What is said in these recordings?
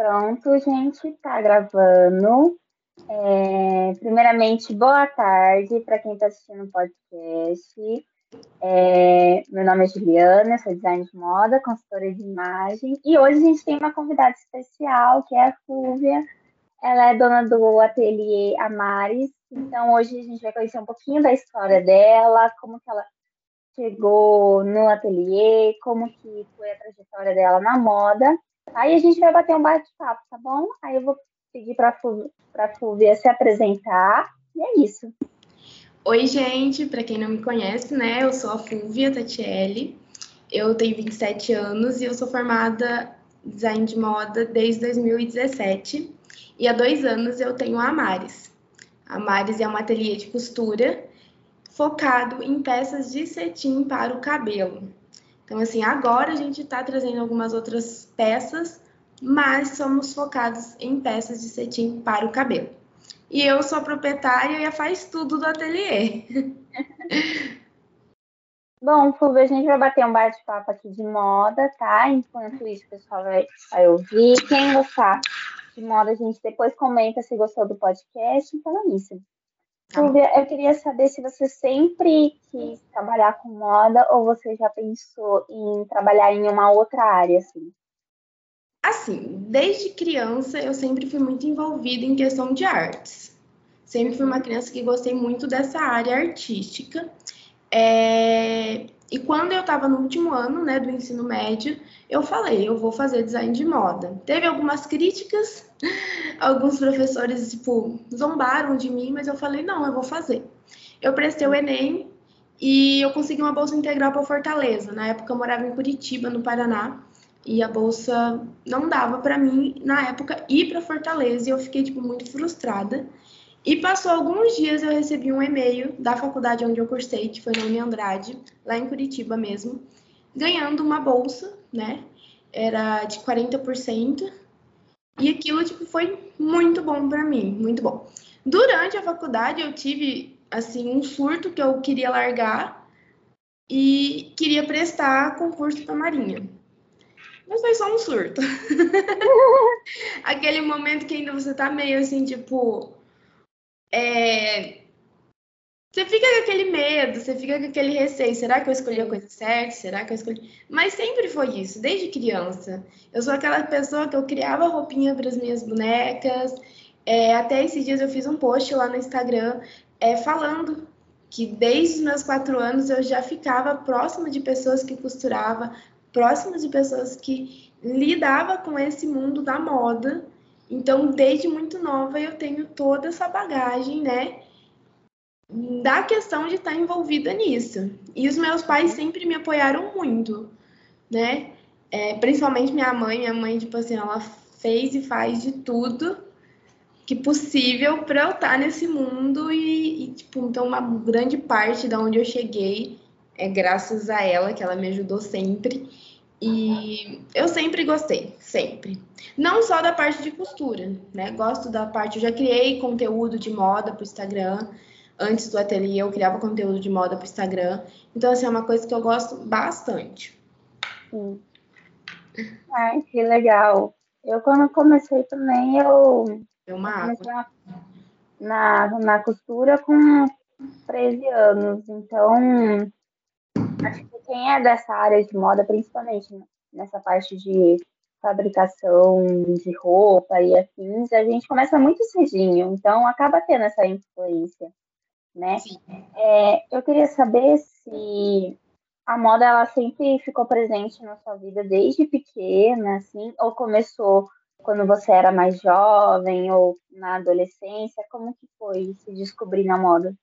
Pronto, gente, tá gravando. É, primeiramente, boa tarde para quem está assistindo o podcast. É, meu nome é Juliana, sou designer de moda, consultora de imagem, e hoje a gente tem uma convidada especial, que é a Fúvia. Ela é dona do ateliê Amares, então hoje a gente vai conhecer um pouquinho da história dela, como que ela chegou no ateliê, como que foi a trajetória dela na moda. Aí a gente vai bater um bate-papo, tá bom? Aí eu vou pedir para a Fúvia se apresentar e é isso. Oi, gente, para quem não me conhece, né, eu sou a Fúvia Tatielli, eu tenho 27 anos e eu sou formada em design de moda desde 2017 e há dois anos eu tenho a Amares. A Amares é um ateliê de costura focado em peças de cetim para o cabelo. Então, assim, agora a gente está trazendo algumas outras peças, mas somos focados em peças de cetim para o cabelo. E eu sou proprietária e faz tudo do ateliê. Bom, Fulvio, a gente vai bater um bate-papo aqui de moda, tá? Enquanto isso, o pessoal vai, vai ouvir. Quem gostar de moda, a gente depois comenta se gostou do podcast. Então é isso. Tá Silvia, eu queria saber se você sempre quis trabalhar com moda ou você já pensou em trabalhar em uma outra área, assim? Assim, desde criança eu sempre fui muito envolvida em questão de artes. Sempre fui uma criança que gostei muito dessa área artística. É... E quando eu estava no último ano né, do ensino médio, eu falei, eu vou fazer design de moda. Teve algumas críticas, alguns professores, tipo, zombaram de mim, mas eu falei, não, eu vou fazer. Eu prestei o Enem e eu consegui uma bolsa integral para Fortaleza. Na época eu morava em Curitiba, no Paraná, e a bolsa não dava para mim, na época, ir para Fortaleza, e eu fiquei, tipo, muito frustrada. E passou alguns dias eu recebi um e-mail da faculdade onde eu cursei, que foi na Uni Andrade, lá em Curitiba mesmo, ganhando uma bolsa, né? Era de 40%. E aquilo tipo foi muito bom para mim, muito bom. Durante a faculdade eu tive assim um surto que eu queria largar e queria prestar concurso para Marinha. Mas foi só um surto. Aquele momento que ainda você tá meio assim, tipo, é... Você fica com aquele medo, você fica com aquele receio. Será que eu escolhi a coisa certa? Será que eu escolhi. Mas sempre foi isso, desde criança. Eu sou aquela pessoa que eu criava roupinha para as minhas bonecas. É, até esses dias eu fiz um post lá no Instagram é, falando que desde os meus quatro anos eu já ficava próxima de pessoas que costurava, próxima de pessoas que lidava com esse mundo da moda então, desde muito nova, eu tenho toda essa bagagem, né? Da questão de estar envolvida nisso. E os meus pais sempre me apoiaram muito, né? É, principalmente minha mãe. Minha mãe, tipo assim, ela fez e faz de tudo que possível para eu estar nesse mundo e, e, tipo, então uma grande parte da onde eu cheguei é graças a ela, que ela me ajudou sempre. E eu sempre gostei, sempre. Não só da parte de costura, né? Gosto da parte, eu já criei conteúdo de moda para o Instagram. Antes do ateliê, eu criava conteúdo de moda para o Instagram. Então, assim, é uma coisa que eu gosto bastante. Sim. Ai, que legal. Eu, quando comecei também, eu. Deu uma água. Na, na costura com 13 anos. Então, acho que quem é dessa área de moda, principalmente nessa parte de fabricação de roupa e afins, a gente começa muito cedinho, então acaba tendo essa influência, né? É, eu queria saber se a moda ela sempre ficou presente na sua vida desde pequena, assim, ou começou quando você era mais jovem ou na adolescência? Como que foi se descobrir na moda?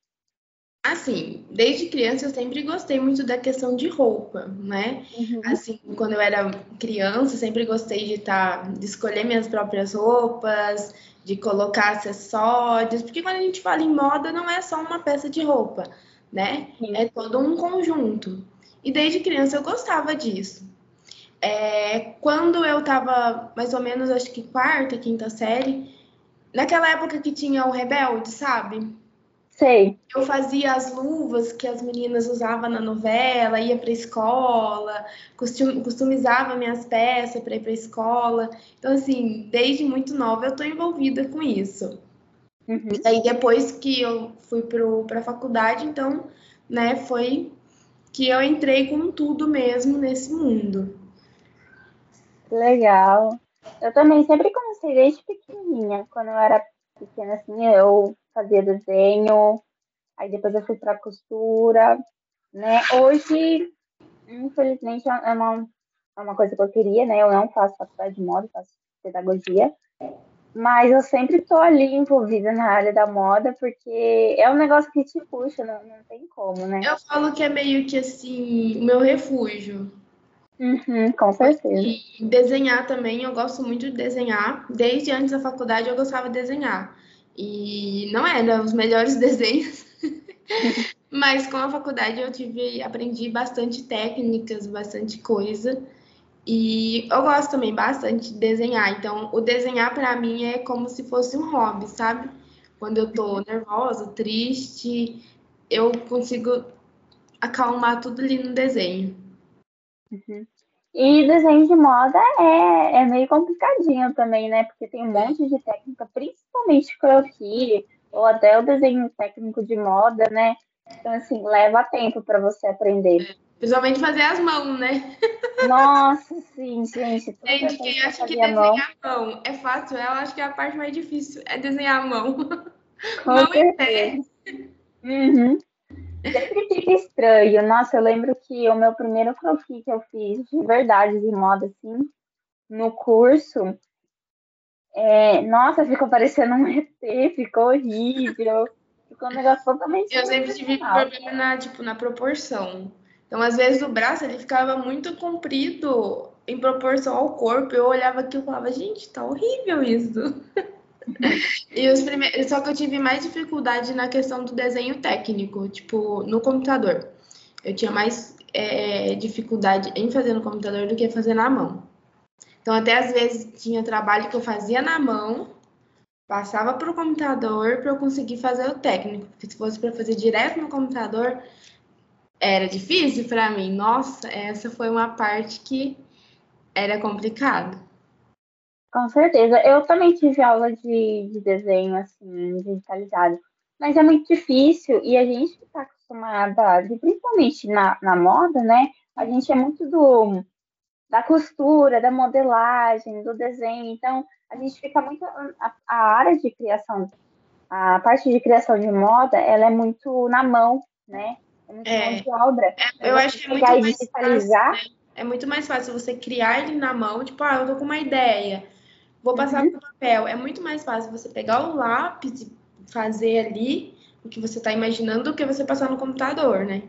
Assim, desde criança eu sempre gostei muito da questão de roupa, né? Uhum. Assim, quando eu era criança, sempre gostei de estar, tá, de escolher minhas próprias roupas, de colocar acessórios, porque quando a gente fala em moda, não é só uma peça de roupa, né? É todo um conjunto. E desde criança eu gostava disso. É, quando eu tava mais ou menos, acho que quarta, quinta série, naquela época que tinha o Rebelde, sabe? Sei. Eu fazia as luvas que as meninas usavam na novela, ia para escola, costum, customizava minhas peças para ir para escola. Então, assim, desde muito nova eu estou envolvida com isso. Uhum. E aí, depois que eu fui para a faculdade, então, né, foi que eu entrei com tudo mesmo nesse mundo. Legal. Eu também sempre comecei desde pequenininha. Quando eu era pequena, assim, eu fazia desenho, aí depois eu fui para costura, né? Hoje, infelizmente, é uma, é uma coisa que eu queria, né? Eu não faço faculdade de moda, faço pedagogia, mas eu sempre tô ali envolvida na área da moda, porque é um negócio que te puxa, não, não tem como, né? Eu falo que é meio que assim, o meu refúgio. Uhum, com certeza. E desenhar também, eu gosto muito de desenhar. Desde antes da faculdade eu gostava de desenhar. E não era os melhores desenhos, mas com a faculdade eu tive, aprendi bastante técnicas, bastante coisa. E eu gosto também bastante de desenhar. Então, o desenhar para mim é como se fosse um hobby, sabe? Quando eu tô nervosa, triste, eu consigo acalmar tudo ali no desenho. Uhum. E desenho de moda é, é meio complicadinho também, né? Porque tem um monte de técnica, principalmente croquis, ou até o desenho técnico de moda, né? Então, assim, leva tempo para você aprender. Principalmente fazer as mãos, né? Nossa, sim, gente. Gente, quem acha que desenhar a mão. mão é fácil, ela acha que a parte mais difícil é desenhar a mão. Com mão certeza. e pé. Uhum. Sempre fica estranho. Nossa, eu lembro que o meu primeiro croquis que eu fiz de verdade de moda, assim, no curso, é... nossa, ficou parecendo um ET, ficou horrível. Ficou um negócio totalmente. Eu sempre tive problema na, tipo, na proporção. Então, às vezes, o braço ele ficava muito comprido em proporção ao corpo. Eu olhava aqui e falava, gente, tá horrível isso. e os primeiros, só que eu tive mais dificuldade na questão do desenho técnico, tipo, no computador. Eu tinha mais é, dificuldade em fazer no computador do que fazer na mão. Então, até às vezes tinha trabalho que eu fazia na mão, passava para o computador para eu conseguir fazer o técnico. Porque se fosse para fazer direto no computador, era difícil para mim. Nossa, essa foi uma parte que era complicada. Com certeza. Eu também tive aula de, de desenho, assim, digitalizado. Mas é muito difícil e a gente que está acostumada, principalmente na, na moda, né? A gente é muito do da costura, da modelagem, do desenho. Então, a gente fica muito. A, a, área de criação, a parte de criação de moda, ela é muito na mão, né? É muito é, mão de obra. É, eu acho que é muito mais digitalizar. Fácil, né? É muito mais fácil você criar ele na mão, tipo, ah, eu tô com uma ideia Vou passar uhum. para papel. É muito mais fácil você pegar o lápis e fazer ali o que você está imaginando do que você passar no computador, né?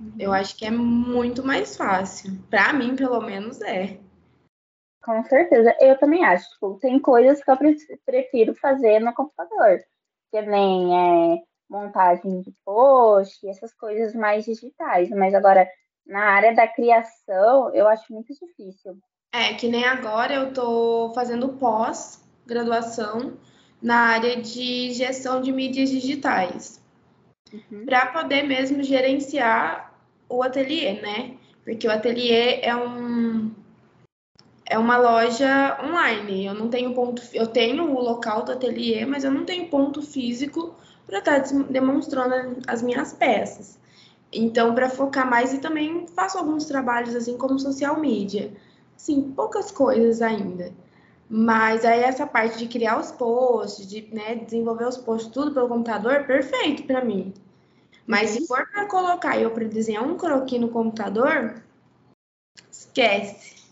Uhum. Eu acho que é muito mais fácil. Para mim, pelo menos, é. Com certeza. Eu também acho. Tipo, tem coisas que eu prefiro fazer no computador. Que nem é, montagem de post, essas coisas mais digitais. Mas agora, na área da criação, eu acho muito difícil. É, que nem agora eu tô fazendo pós-graduação na área de gestão de mídias digitais. Uhum. Para poder mesmo gerenciar o ateliê, né? Porque o ateliê é um é uma loja online. Eu não tenho ponto, eu tenho o local do ateliê, mas eu não tenho ponto físico para estar tá demonstrando as minhas peças. Então, para focar mais e também faço alguns trabalhos assim como social media. Sim, poucas coisas ainda. Mas aí essa parte de criar os posts, de né, desenvolver os posts tudo pelo computador, perfeito para mim. Mas uhum. se for para colocar eu para desenhar um croquis no computador, esquece.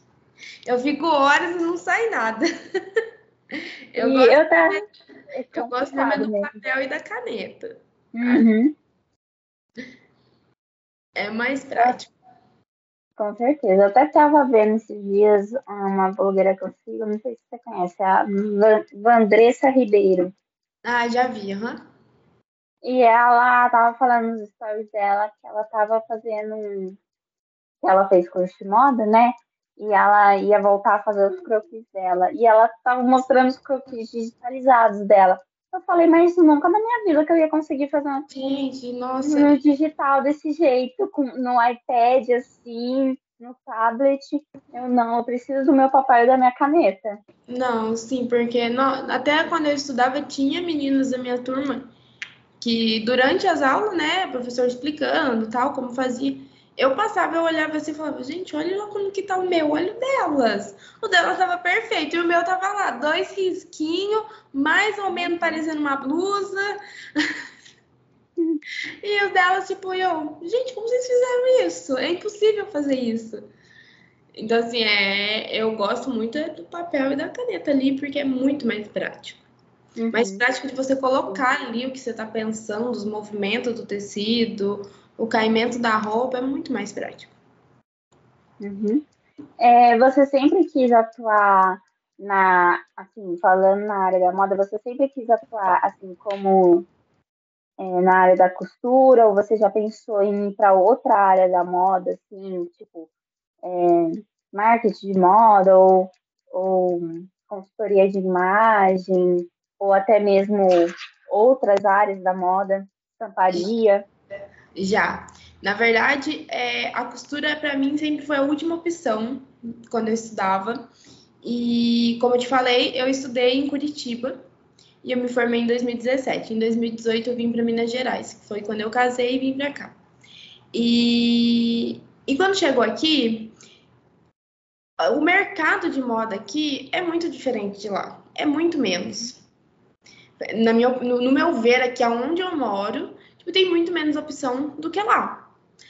Eu fico horas e não sai nada. eu e gosto, eu, tá... é eu gosto do mesmo. papel e da caneta. Uhum. É mais prático. Com certeza. Eu até estava vendo esses dias uma blogueira que eu sigo, não sei se você conhece, a Vandressa Ribeiro. Ah, já vi, aham. Uhum. E ela tava falando nos stories dela que ela tava fazendo um... que ela fez curso de moda, né? E ela ia voltar a fazer os croquis dela. E ela tava mostrando os croquis digitalizados dela. Eu falei, mas nunca na minha vida que eu ia conseguir fazer uma Gente, nossa. no digital desse jeito, com, no iPad, assim, no tablet. Eu não, eu preciso do meu papel e da minha caneta. Não, sim, porque até quando eu estudava, tinha meninas da minha turma que durante as aulas, né, professor explicando tal, como fazia, eu passava, eu olhava assim e falava, gente, olha lá como que tá o meu, olha o delas. O delas tava perfeito e o meu tava lá, dois risquinhos, mais ou menos parecendo uma blusa. E os delas, tipo, eu, gente, como vocês fizeram isso? É impossível fazer isso. Então, assim, é, eu gosto muito é do papel e da caneta ali, porque é muito mais prático. Uhum. Mais prático de você colocar ali o que você está pensando, os movimentos do tecido, o caimento da roupa, é muito mais prático. Uhum. É, você sempre quis atuar na, assim, falando na área da moda, você sempre quis atuar assim como é, na área da costura, ou você já pensou em ir para outra área da moda, assim, tipo é, marketing de moda, ou, ou consultoria de imagem, ou até mesmo outras áreas da moda, estamparia? Já. Na verdade, é, a costura para mim sempre foi a última opção quando eu estudava. E como eu te falei, eu estudei em Curitiba e eu me formei em 2017. Em 2018 eu vim para Minas Gerais, que foi quando eu casei e vim para cá. E, e quando chegou aqui, o mercado de moda aqui é muito diferente de lá. É muito menos. Na minha, no, no meu ver, aqui aonde eu moro, tipo, tem muito menos opção do que lá.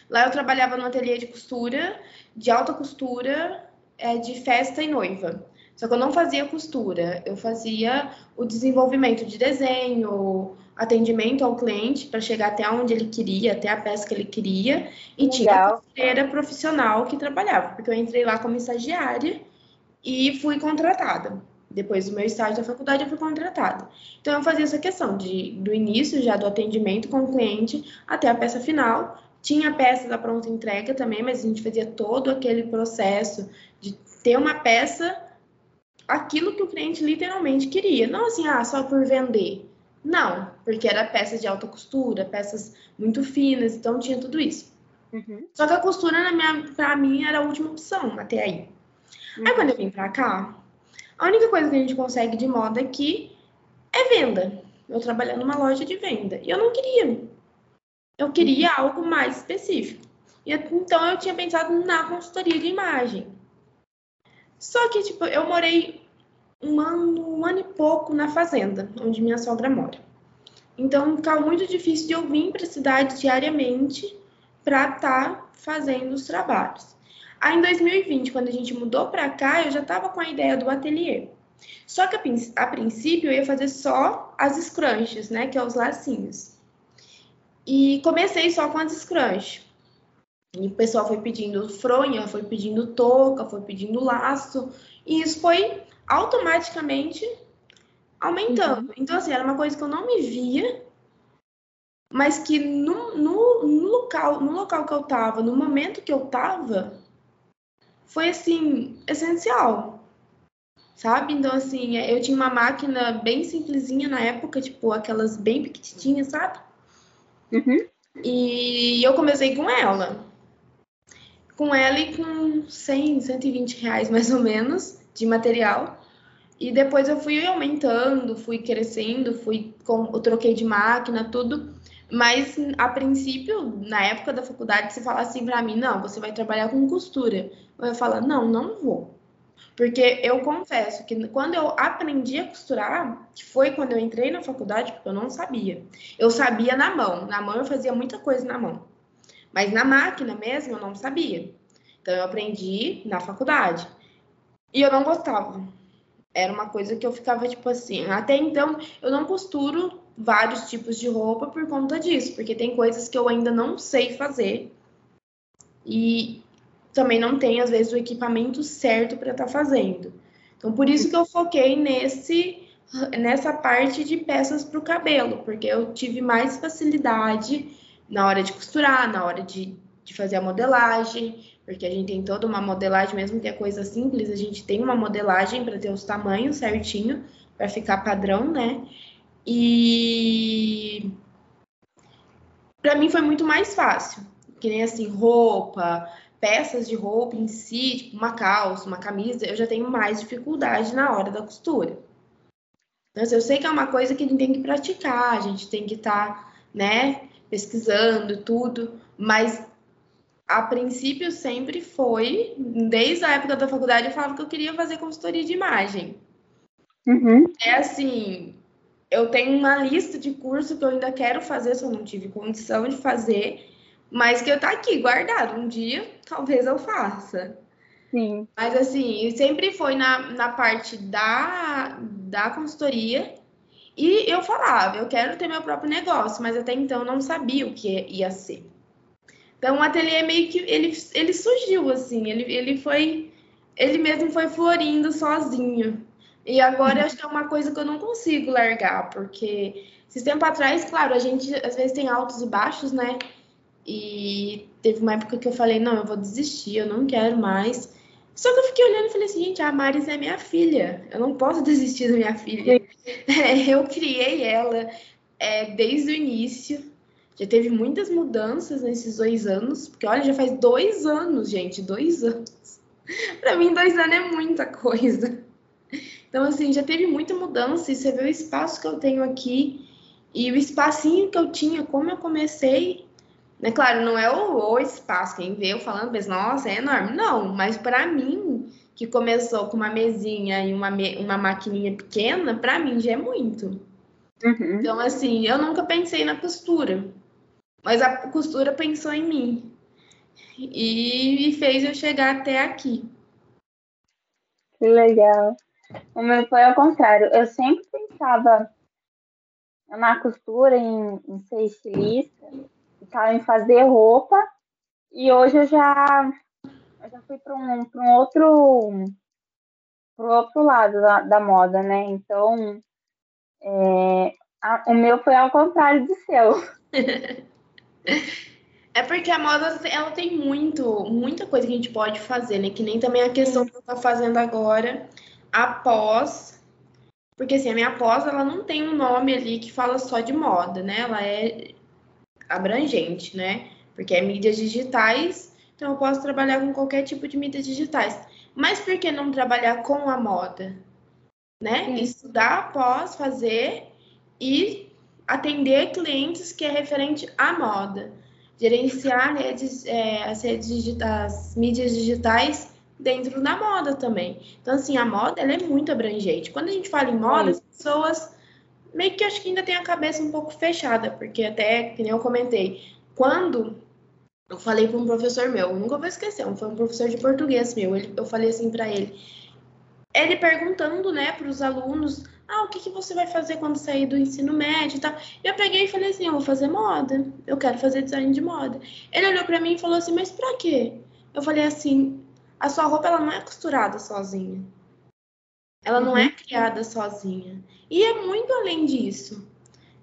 Lá eu trabalhava no ateliê de costura, de alta costura, é, de festa e noiva. Só que eu não fazia costura, eu fazia o desenvolvimento de desenho, atendimento ao cliente para chegar até onde ele queria, até a peça que ele queria, e tinha a Legal. costureira profissional que trabalhava, porque eu entrei lá como estagiária e fui contratada. Depois do meu estágio da faculdade, eu fui contratada. Então, eu fazia essa questão de, do início já do atendimento com o cliente até a peça final. Tinha a peça da pronta entrega também, mas a gente fazia todo aquele processo de ter uma peça, aquilo que o cliente literalmente queria. Não assim, ah, só por vender. Não, porque era peças de alta costura, peças muito finas, então tinha tudo isso. Uhum. Só que a costura, pra mim, era a última opção até aí. Aí quando eu vim pra cá, a única coisa que a gente consegue de moda aqui é venda. Eu trabalhando numa loja de venda. E eu não queria. Eu queria algo mais específico. E, então eu tinha pensado na consultoria de imagem. Só que, tipo, eu morei um ano, um ano e pouco na fazenda, onde minha sogra mora. Então ficava muito difícil de eu vir para a cidade diariamente para estar tá fazendo os trabalhos. Aí em 2020, quando a gente mudou para cá, eu já estava com a ideia do ateliê. Só que a, a princípio eu ia fazer só as scrunches, né, que é os lacinhos. E comecei só com as scrunch. E o pessoal foi pedindo fronha, foi pedindo touca, foi pedindo laço, e isso foi automaticamente aumentando. Então, assim, era uma coisa que eu não me via, mas que no, no, no local, no local que eu tava, no momento que eu tava, foi assim, essencial. Sabe? Então, assim, eu tinha uma máquina bem simplesinha na época, tipo, aquelas bem pequitinhas, sabe? Uhum. E eu comecei com ela. Com ela e com 100, 120 reais mais ou menos de material. E depois eu fui aumentando, fui crescendo, fui com, eu troquei de máquina, tudo. Mas a princípio, na época da faculdade, se falasse assim para mim, não, você vai trabalhar com costura. Eu ia falar, não, não vou. Porque eu confesso que quando eu aprendi a costurar, que foi quando eu entrei na faculdade, porque eu não sabia. Eu sabia na mão. Na mão eu fazia muita coisa na mão. Mas na máquina mesmo eu não sabia. Então eu aprendi na faculdade. E eu não gostava. Era uma coisa que eu ficava tipo assim. Até então eu não costuro vários tipos de roupa por conta disso, porque tem coisas que eu ainda não sei fazer. E também não tenho às vezes o equipamento certo para estar tá fazendo. Então por isso que eu foquei nesse nessa parte de peças para o cabelo, porque eu tive mais facilidade na hora de costurar, na hora de, de fazer a modelagem, porque a gente tem toda uma modelagem, mesmo que é coisa simples, a gente tem uma modelagem para ter os tamanhos certinho, para ficar padrão, né? E para mim foi muito mais fácil. Que nem assim, roupa, peças de roupa em si, tipo uma calça, uma camisa, eu já tenho mais dificuldade na hora da costura. Então, assim, eu sei que é uma coisa que a gente tem que praticar, a gente tem que estar, tá, né, pesquisando tudo, mas a princípio sempre foi, desde a época da faculdade, eu falava que eu queria fazer consultoria de imagem. Uhum. É assim, eu tenho uma lista de curso que eu ainda quero fazer, só não tive condição de fazer, mas que eu tá aqui guardado. Um dia, talvez eu faça. Sim. Mas assim, sempre foi na, na parte da, da consultoria. E eu falava, eu quero ter meu próprio negócio, mas até então eu não sabia o que ia ser. Então o ateliê meio que ele, ele surgiu assim, ele, ele foi ele mesmo foi florindo sozinho. E agora acho que é uma coisa que eu não consigo largar, porque esse tempo atrás, claro, a gente às vezes tem altos e baixos, né? E teve uma época que eu falei, não, eu vou desistir, eu não quero mais. Só que eu fiquei olhando e falei assim, gente, a Maris é minha filha, eu não posso desistir da minha filha. eu criei ela é, desde o início, já teve muitas mudanças nesses dois anos, porque olha, já faz dois anos, gente, dois anos. Para mim, dois anos é muita coisa. Então, assim, já teve muita mudança e você vê o espaço que eu tenho aqui e o espacinho que eu tinha, como eu comecei. Né? Claro, não é o, o espaço, quem vê eu falando, mas nossa, é enorme. Não, mas para mim, que começou com uma mesinha e uma, uma maquininha pequena, para mim já é muito. Uhum. Então, assim, eu nunca pensei na costura, mas a costura pensou em mim e, e fez eu chegar até aqui. Que legal. O meu foi ao contrário. Eu sempre pensava na costura, em, em ser estilista, em fazer roupa. E hoje eu já, eu já fui para um, um outro pro outro lado da, da moda, né? Então, é, a, o meu foi ao contrário do seu. É porque a moda ela tem muito, muita coisa que a gente pode fazer, né? Que nem também a questão que eu tô fazendo agora após, porque assim, a minha pós ela não tem um nome ali que fala só de moda, né? Ela é abrangente, né? Porque é mídias digitais, então eu posso trabalhar com qualquer tipo de mídias digitais. Mas por que não trabalhar com a moda? Né? Sim. Estudar após fazer e atender clientes que é referente à moda. Gerenciar redes, é, as redes digitais, as mídias digitais dentro da moda também. Então, assim, a moda ela é muito abrangente. Quando a gente fala em moda, as pessoas meio que acho que ainda tem a cabeça um pouco fechada, porque até, que nem eu comentei, quando eu falei para um professor meu, nunca vou esquecer, foi um professor de português meu, ele, eu falei assim para ele, ele perguntando, né, para os alunos, ah, o que, que você vai fazer quando sair do ensino médio e tal. Eu peguei e falei assim, eu vou fazer moda, eu quero fazer design de moda. Ele olhou para mim e falou assim, mas para quê? Eu falei assim, a sua roupa ela não é costurada sozinha. Ela não é uhum. criada sozinha. E é muito além disso.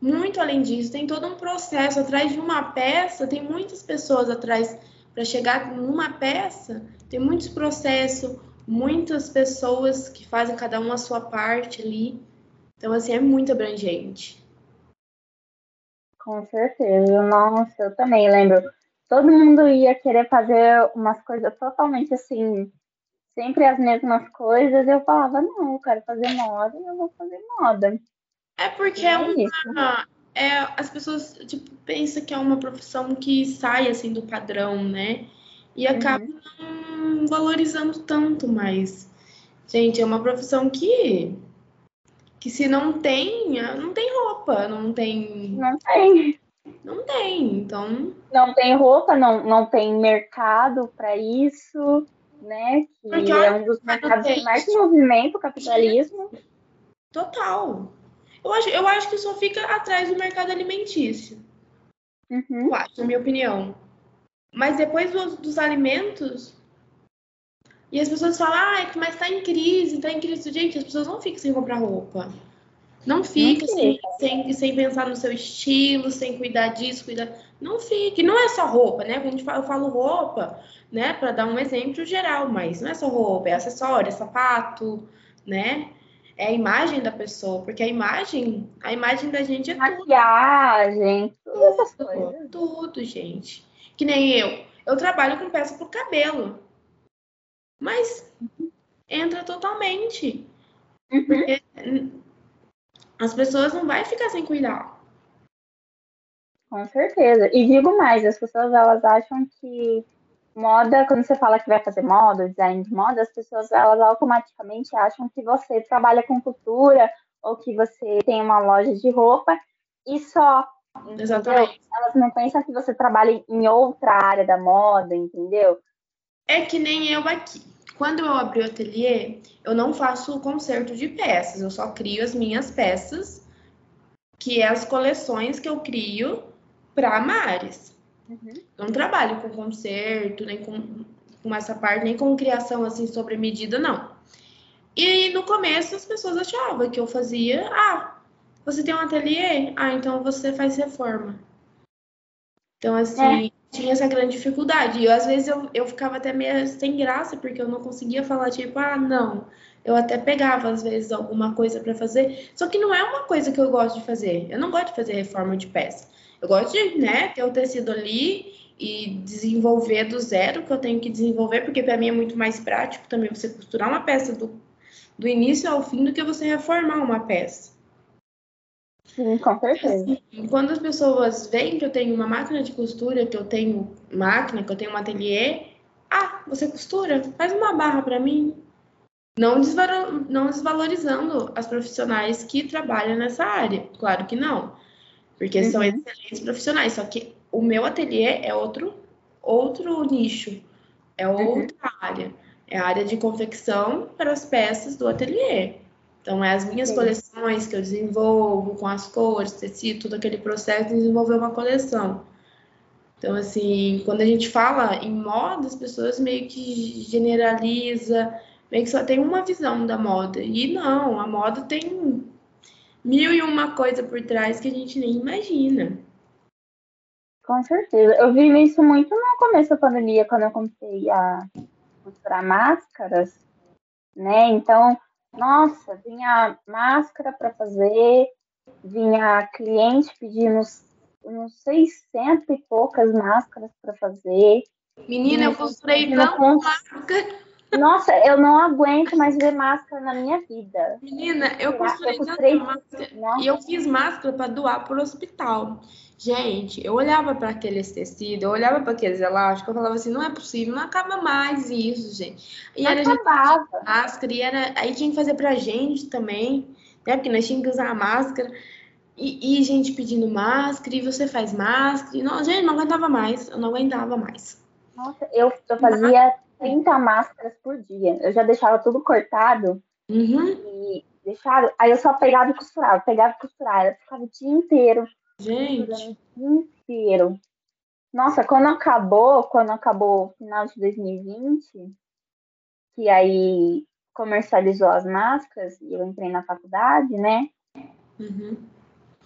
Muito além disso. Tem todo um processo atrás de uma peça, tem muitas pessoas atrás para chegar numa peça, tem muitos processos, muitas pessoas que fazem cada um a sua parte ali. Então, assim, é muito abrangente. Com certeza. Nossa, eu também lembro todo mundo ia querer fazer umas coisas totalmente assim, sempre as mesmas coisas. Eu falava, não, eu quero fazer moda e eu vou fazer moda. É porque é, é uma. É, as pessoas tipo, pensam que é uma profissão que sai assim do padrão, né? E uhum. acaba não valorizando tanto mais. Gente, é uma profissão que que se não tem, não tem roupa, não tem. Não tem. Não tem, então. Não tem roupa, não, não tem mercado para isso, né? Que Porque, é um dos mercados que mais movimenta o capitalismo. Total. Eu acho, eu acho que só fica atrás do mercado alimentício. Uhum. Eu acho, na minha opinião. Mas depois dos, dos alimentos. E as pessoas falam, ah, mas tá em crise, tá em crise. Gente, as pessoas não ficam sem comprar roupa. Não fique sem, sem, sem, pensar no seu estilo, sem cuidar disso, cuidar. Não fique. Não é só roupa, né? Quando eu falo roupa, né? Para dar um exemplo geral, mas não é só roupa, é acessório, é sapato, né? é a imagem da pessoa, porque a imagem, a imagem da gente é Maquiagem, tudo. Essas coisas. Tudo, gente. Que nem eu. Eu trabalho com peça pro cabelo. Mas entra totalmente. Uhum. Porque as pessoas não vão ficar sem cuidar. Com certeza. E digo mais, as pessoas elas acham que moda, quando você fala que vai fazer moda, design de moda, as pessoas elas automaticamente acham que você trabalha com cultura ou que você tem uma loja de roupa e só. Entendeu? Exatamente. Elas não pensam que você trabalha em outra área da moda, entendeu? É que nem eu aqui. Quando eu abri o ateliê, eu não faço conserto de peças, eu só crio as minhas peças, que é as coleções que eu crio para Mares. Uhum. Não trabalho com conserto, nem com, com essa parte, nem com criação assim sobre medida, não. E no começo as pessoas achavam que eu fazia, ah, você tem um ateliê? Ah, então você faz reforma. Então, assim, é. Tinha essa grande dificuldade. E eu, às vezes eu, eu ficava até meio sem graça, porque eu não conseguia falar, tipo, ah, não. Eu até pegava, às vezes, alguma coisa para fazer. Só que não é uma coisa que eu gosto de fazer. Eu não gosto de fazer reforma de peça. Eu gosto de né, ter o tecido ali e desenvolver do zero que eu tenho que desenvolver, porque para mim é muito mais prático também você costurar uma peça do, do início ao fim do que você reformar uma peça. Sim, com certeza. Assim, quando as pessoas veem que eu tenho uma máquina de costura, que eu tenho máquina, que eu tenho um ateliê, ah, você costura? Faz uma barra para mim. Não, desvalorizando as profissionais que trabalham nessa área. Claro que não porque uhum. são excelentes profissionais. Só que o meu ateliê é outro, outro nicho, é uhum. outra uhum. área. É a área de confecção para as peças do ateliê. Então, é as minhas Sim. coleções que eu desenvolvo com as cores, tecido, todo aquele processo de desenvolver uma coleção. Então, assim, quando a gente fala em moda, as pessoas meio que generaliza, meio que só tem uma visão da moda. E não, a moda tem mil e uma coisa por trás que a gente nem imagina. Com certeza. Eu vi isso muito no começo da pandemia, quando eu comecei a costurar máscaras, né? Então, nossa, vinha máscara para fazer, vinha cliente pedindo uns 600 e poucas máscaras para fazer. Menina, eu costurei tanta máscara. Nossa, eu não aguento mais ver máscara na minha vida. Menina, eu costurei, eu máscara Nossa. e eu fiz máscara para doar para o hospital. Gente, eu olhava para aqueles tecidos, eu olhava para aqueles elásticos, eu falava assim, não é possível, não acaba mais isso, gente. E não era acabava. gente máscara, e era, aí tinha que fazer pra gente também, né? Porque nós tínhamos que usar a máscara. E, e, gente pedindo máscara, e você faz máscara. E não, gente, não aguentava mais, eu não aguentava mais. Nossa, eu, eu fazia 30 máscaras por dia. Eu já deixava tudo cortado uhum. e deixava. Aí eu só pegava e costurava, pegava e costurava. Eu ficava o dia inteiro. Gente. Inteiro. Nossa, quando acabou, quando acabou o final de 2020, que aí comercializou as máscaras e eu entrei na faculdade, né? Uhum.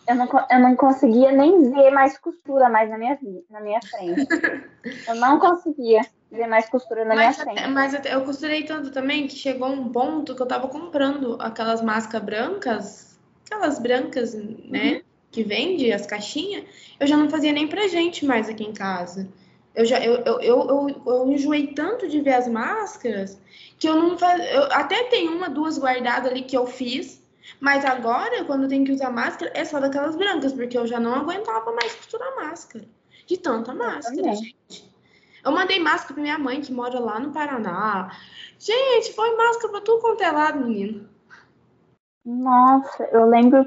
Eu não, eu não conseguia nem ver mais costura mais na minha, na minha frente. eu não conseguia ver mais costura na mas minha frente. mas eu costurei tanto também que chegou um ponto que eu tava comprando aquelas máscaras brancas, aquelas brancas, né? Que vende as caixinhas, eu já não fazia nem pra gente mais aqui em casa. Eu já eu, eu, eu, eu, enjoei tanto de ver as máscaras que eu não faz, eu até tenho uma, duas guardadas ali que eu fiz, mas agora, quando tem que usar máscara, é só daquelas brancas, porque eu já não aguentava mais costurar máscara. De tanta máscara, gente. Eu mandei máscara pra minha mãe, que mora lá no Paraná. Gente, foi máscara pra tudo quanto é lado, menino. Nossa, eu lembro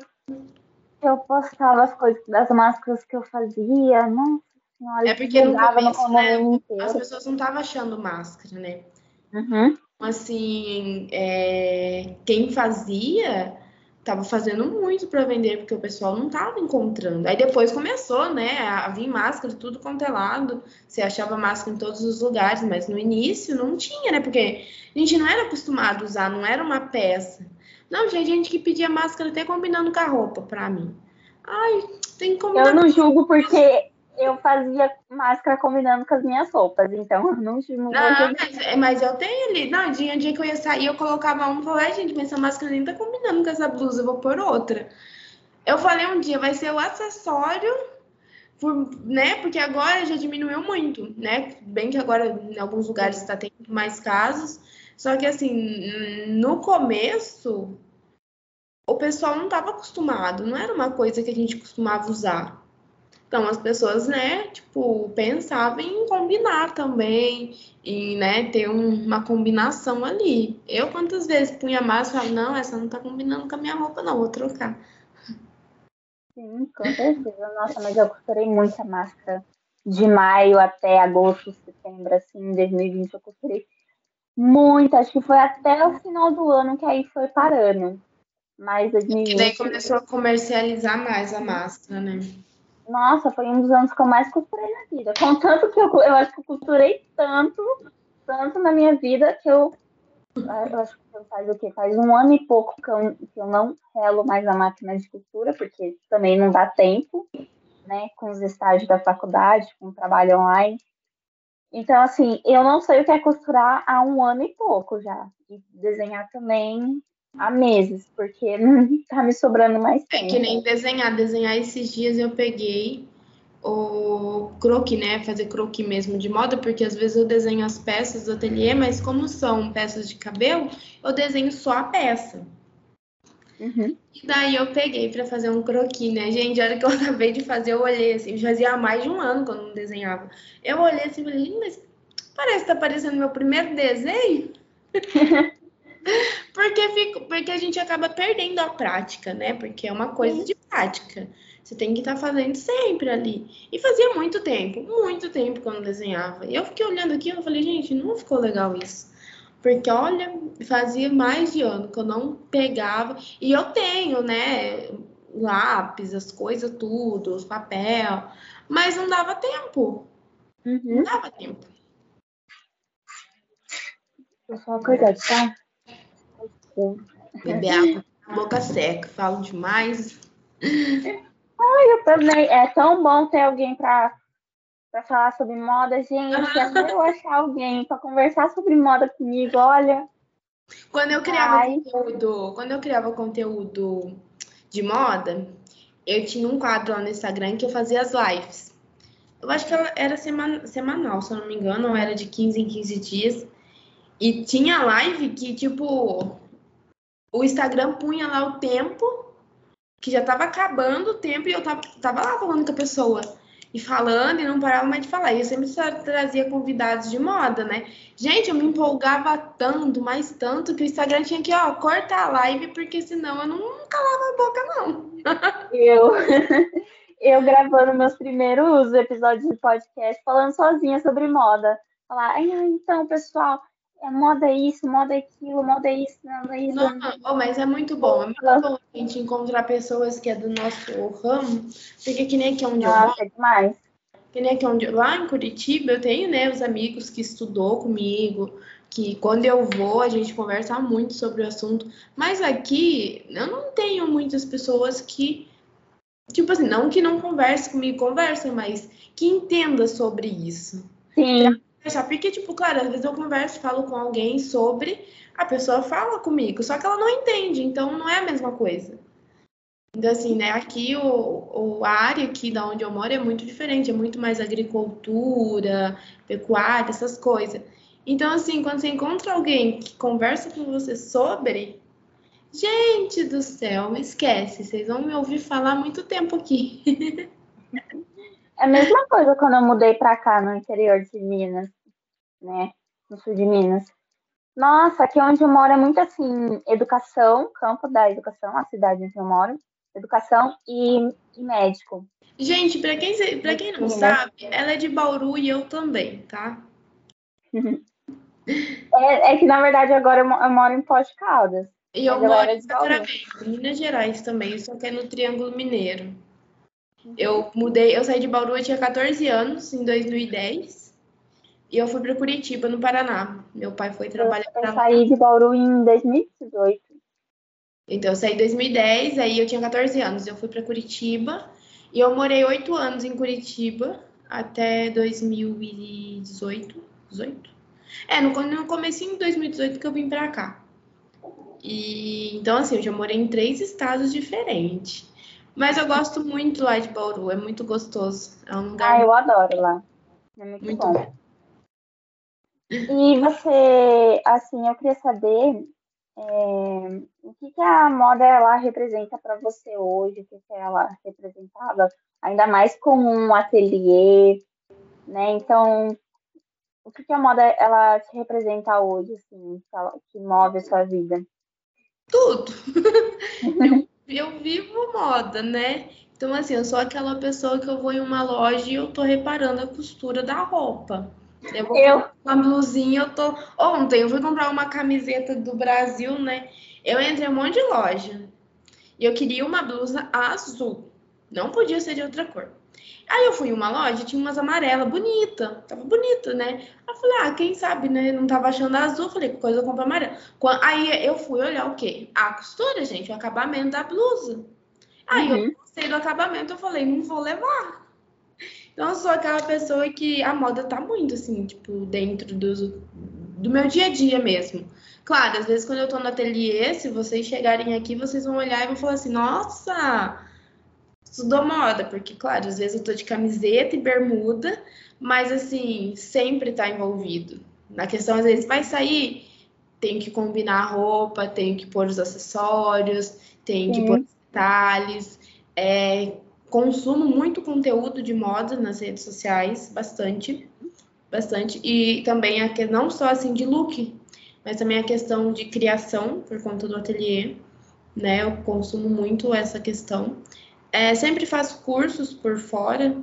eu postava as coisas das máscaras que eu fazia. Nossa senhora, é porque no começo, né, as pessoas não estavam achando máscara, né? Uhum. Assim, é, quem fazia tava fazendo muito para vender, porque o pessoal não tava encontrando. Aí depois começou, né, a vir máscara tudo quanto é lado. Você achava máscara em todos os lugares, mas no início não tinha, né? Porque a gente não era acostumado a usar, não era uma peça. Não, tinha gente que pedia máscara até combinando com a roupa para mim. Ai, tem que combinar. Eu não julgo porque eu fazia máscara combinando com as minhas roupas, então eu não tive Não, mas, é, mas eu tenho ali. Não, dia, dia que eu ia sair, eu colocava um e falei, gente, mas essa máscara nem tá combinando com essa blusa, eu vou pôr outra. Eu falei um dia, vai ser o acessório, por, né? Porque agora já diminuiu muito, né? Bem que agora em alguns lugares está tendo mais casos. Só que assim, no começo, o pessoal não estava acostumado, não era uma coisa que a gente costumava usar. Então as pessoas, né, tipo, pensavam em combinar também, em, né, ter um, uma combinação ali. Eu quantas vezes punha máscara e falava, não, essa não tá combinando com a minha roupa, não, vou trocar. Sim, com certeza. Nossa, mas eu costurei muita máscara. De maio até agosto, setembro, assim, 2020, eu costurei muita. Acho que foi até o final do ano que aí foi parando. Mas 2020... E daí começou a comercializar mais a máscara, né? Nossa, foi um dos anos que eu mais costurei na vida. Contanto que eu, eu acho que eu costurei tanto, tanto na minha vida que eu. Eu acho que faz o quê? Faz um ano e pouco que eu, que eu não relo mais a máquina de costura, porque também não dá tempo, né? Com os estágios da faculdade, com o trabalho online. Então, assim, eu não sei o que é costurar há um ano e pouco já. E desenhar também há meses, porque não tá me sobrando mais tempo. É que nem desenhar. Desenhar esses dias eu peguei o croquis, né? Fazer croquis mesmo de moda, porque às vezes eu desenho as peças do ateliê, mas como são peças de cabelo, eu desenho só a peça. Uhum. E daí eu peguei para fazer um croquis, né? Gente, a hora que eu acabei de fazer, eu olhei assim, já fazia mais de um ano que eu não desenhava. Eu olhei assim e falei, mas parece que tá parecendo meu primeiro desenho. Porque, fico, porque a gente acaba perdendo a prática, né? Porque é uma coisa de prática. Você tem que estar tá fazendo sempre ali. E fazia muito tempo, muito tempo que eu não desenhava. E eu fiquei olhando aqui e falei, gente, não ficou legal isso. Porque, olha, fazia mais de ano que eu não pegava. E eu tenho, né? Lápis, as coisas, tudo, os papel. Mas não dava tempo. Uhum. Não dava tempo. Só cuidado, tá? Beber água boca seca, falo demais. Ai, eu também. É tão bom ter alguém para para falar sobre moda, gente. Até eu achar alguém para conversar sobre moda comigo, olha. Quando eu criava Ai. conteúdo, quando eu criava conteúdo de moda, eu tinha um quadro lá no Instagram que eu fazia as lives. Eu acho que ela era semanal, se eu não me engano, ou era de 15 em 15 dias. E tinha live que, tipo, o Instagram punha lá o tempo, que já tava acabando o tempo, e eu tava, tava lá falando com a pessoa. E falando, e não parava mais de falar. E eu sempre trazia convidados de moda, né? Gente, eu me empolgava tanto, mais tanto, que o Instagram tinha que, ó, cortar a live, porque senão eu não calava a boca, não. Eu, eu gravando meus primeiros episódios de podcast, falando sozinha sobre moda. Falar, então, pessoal, é moda isso, moda aquilo, moda isso, moda isso. Não, oh, mas é muito bom. É muito bom a gente encontrar pessoas que é do nosso ramo, porque que nem aqui onde Nossa, eu moro. É demais. Que nem aqui onde lá em Curitiba eu tenho, né, os amigos que estudou comigo, que quando eu vou a gente conversa muito sobre o assunto. Mas aqui eu não tenho muitas pessoas que tipo assim, não que não conversem comigo, conversem, mas que entenda sobre isso. Sim conversar. Porque, tipo, claro, às vezes eu converso, falo com alguém sobre, a pessoa fala comigo, só que ela não entende, então não é a mesma coisa. Então, assim, né, aqui o, o, a área aqui da onde eu moro é muito diferente, é muito mais agricultura, pecuária, essas coisas. Então, assim, quando você encontra alguém que conversa com você sobre, gente do céu, esquece, vocês vão me ouvir falar muito tempo aqui. É a mesma coisa quando eu mudei para cá, no interior de Minas, né? No sul de Minas. Nossa, aqui onde eu moro é muito assim, educação, campo da educação, a cidade onde eu moro, educação e, e médico. Gente, para quem, pra quem não sabe, ela é de Bauru e eu também, tá? é, é, que na verdade agora eu, eu moro em Pós Caldas. E eu moro em Sacramento, Minas Gerais também, só que é no Triângulo Mineiro. Eu mudei, eu saí de Bauru, eu tinha 14 anos, em 2010. E eu fui para Curitiba, no Paraná. Meu pai foi trabalhar para lá. Eu saí de Bauru em 2018. Então, eu saí em 2010, aí eu tinha 14 anos. Eu fui para Curitiba e eu morei oito anos em Curitiba. até 2018. 18? É, no, no comecinho de 2018 que eu vim pra cá. E então, assim, eu já morei em três estados diferentes. Mas eu gosto muito lá de Bauru, é muito gostoso. É um lugar. Ah, eu adoro lá. É muito, muito bom. bom. E você, assim, eu queria saber é, o que, que a moda ela representa para você hoje, o que, que ela representava, ainda mais com um ateliê, né? Então, o que, que a moda ela te representa hoje, assim, que move a sua vida? Tudo. eu, eu vivo moda, né? Então, assim, eu sou aquela pessoa que eu vou em uma loja e eu tô reparando a costura da roupa. Eu vou eu... uma blusinha, eu tô. Ontem eu fui comprar uma camiseta do Brasil, né? Eu entrei em um monte de loja. E eu queria uma blusa azul. Não podia ser de outra cor. Aí eu fui em uma loja, tinha umas amarelas, bonita, tava bonita, né? Aí eu falei, ah, quem sabe, né? Não tava achando azul, falei, que coisa eu compro amarela. Aí eu fui olhar o quê? A costura, gente, o acabamento da blusa. Aí uhum. eu gostei do acabamento, eu falei, não vou levar. Então eu sou aquela pessoa que a moda tá muito, assim, tipo, dentro do, do meu dia a dia mesmo. Claro, às vezes quando eu tô no ateliê, se vocês chegarem aqui, vocês vão olhar e vão falar assim, nossa, estudou moda, porque, claro, às vezes eu tô de camiseta e bermuda, mas, assim, sempre tá envolvido. Na questão, às vezes, vai sair, tem que combinar a roupa, tem que pôr os acessórios, tem que pôr os detalhes, é, consumo muito conteúdo de moda nas redes sociais, bastante, bastante, e também a que não só assim de look, mas também a questão de criação por conta do ateliê, né? Eu consumo muito essa questão. É, sempre faço cursos por fora,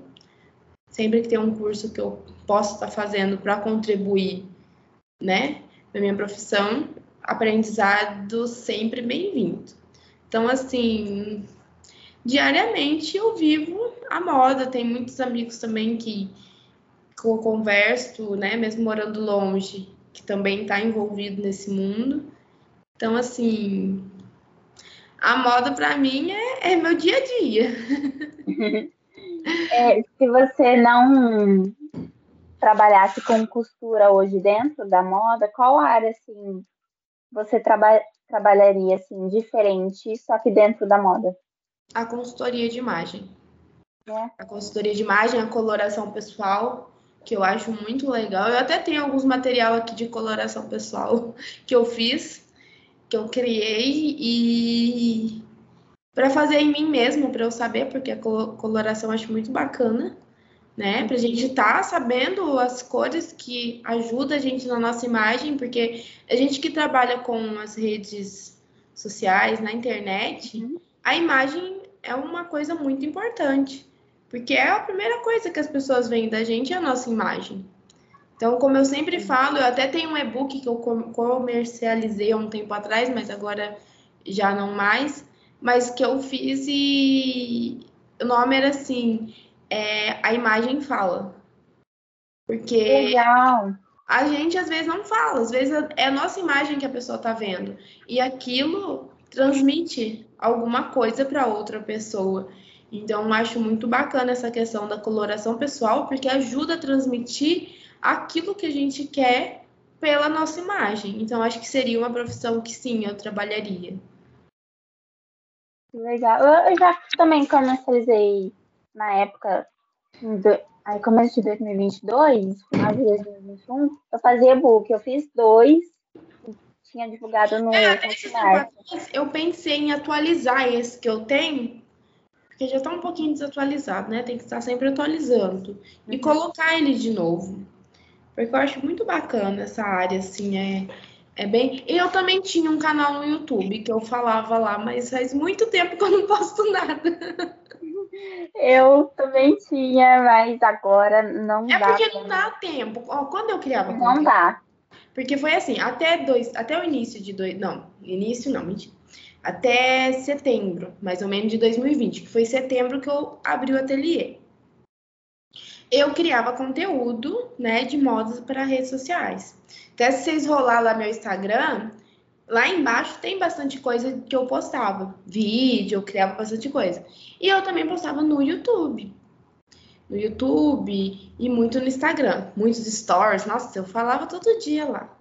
sempre que tem um curso que eu posso estar fazendo para contribuir, né, na minha profissão, aprendizado sempre bem-vindo. Então, assim, diariamente eu vivo a moda. Tem muitos amigos também que, que eu converso, né, mesmo morando longe, que também está envolvido nesse mundo. Então, assim, a moda para mim é, é, meu dia a dia. É, se você não trabalhasse com costura hoje dentro da moda, qual área assim você traba trabalharia assim diferente, só que dentro da moda? A consultoria de imagem. É. A consultoria de imagem, a coloração pessoal, que eu acho muito legal. Eu até tenho alguns material aqui de coloração pessoal que eu fiz que eu criei e para fazer em mim mesmo, para eu saber, porque a coloração eu acho muito bacana, né? Para a gente estar tá sabendo as cores que ajudam a gente na nossa imagem, porque a gente que trabalha com as redes sociais, na internet, uhum. a imagem é uma coisa muito importante, porque é a primeira coisa que as pessoas veem da gente é a nossa imagem. Então, como eu sempre falo, eu até tenho um e-book que eu comercializei há um tempo atrás, mas agora já não mais, mas que eu fiz e o nome era assim, é, a imagem fala. Porque Legal. a gente às vezes não fala, às vezes é a nossa imagem que a pessoa está vendo. E aquilo transmite alguma coisa para outra pessoa. Então, acho muito bacana essa questão da coloração pessoal, porque ajuda a transmitir aquilo que a gente quer pela nossa imagem. Então, acho que seria uma profissão que sim, eu trabalharia. Legal. Eu já também comercializei na época, aí começo de 2022, final de 2021, eu fazia e-book. Eu fiz dois, tinha divulgado no é, Eu pensei em atualizar esse que eu tenho, porque já está um pouquinho desatualizado, né? Tem que estar sempre atualizando. E uhum. colocar ele de novo. Porque eu acho muito bacana essa área, assim, é, é bem. Eu também tinha um canal no YouTube que eu falava lá, mas faz muito tempo que eu não posto nada. Eu também tinha, mas agora não é dá. É porque não dá tempo. Quando eu criava Não dá. Porque foi assim, até dois, até o início de dois, não, início não, mentira. Até setembro, mais ou menos de 2020, que foi setembro que eu abri o ateliê eu criava conteúdo, né, de modas para redes sociais. Até se vocês rolar lá meu Instagram, lá embaixo tem bastante coisa que eu postava, vídeo, eu criava bastante coisa. E eu também postava no YouTube. No YouTube e muito no Instagram, muitos stories. Nossa, eu falava todo dia lá.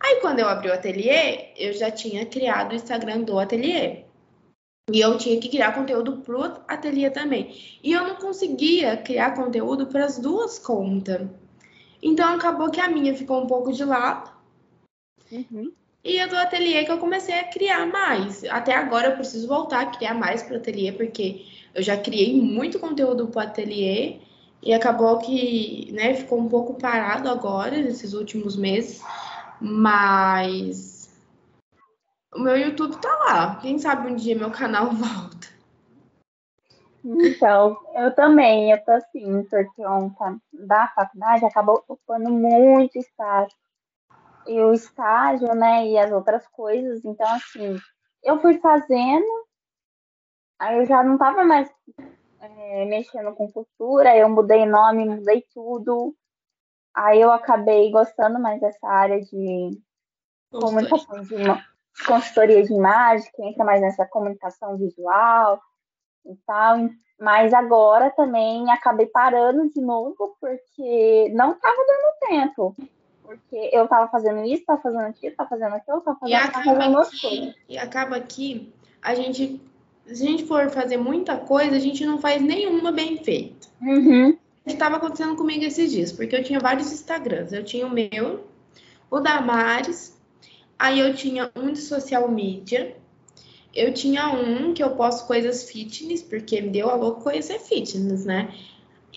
Aí quando eu abri o ateliê, eu já tinha criado o Instagram do ateliê. E eu tinha que criar conteúdo pro ateliê também. E eu não conseguia criar conteúdo para as duas contas. Então acabou que a minha ficou um pouco de lado. Uhum. E a do ateliê que eu comecei a criar mais. Até agora eu preciso voltar a criar mais para o ateliê, porque eu já criei muito conteúdo para o ateliê e acabou que né, ficou um pouco parado agora, nesses últimos meses. Mas o meu YouTube tá lá. Quem sabe um dia meu canal volta. Então, eu também, eu tô assim, porque ontem da faculdade acabou ocupando muito espaço. E o estágio, né, e as outras coisas. Então, assim, eu fui fazendo, aí eu já não tava mais é, mexendo com cultura, eu mudei nome, mudei tudo. Aí eu acabei gostando mais dessa área de comunicação de consultoria de imagem, que entra mais nessa comunicação visual e tal. Mas agora também acabei parando de novo, porque não estava dando tempo. Porque eu estava fazendo isso, estava fazendo aquilo, estava fazendo aquilo, estava fazendo, e tava fazendo aqui, E acaba que a gente, se a gente for fazer muita coisa, a gente não faz nenhuma bem feita. Uhum. O que estava acontecendo comigo esses dias? Porque eu tinha vários Instagrams. Eu tinha o meu, o da Maris, aí eu tinha um de social media, eu tinha um que eu posto coisas fitness, porque me deu a louco conhecer fitness, né?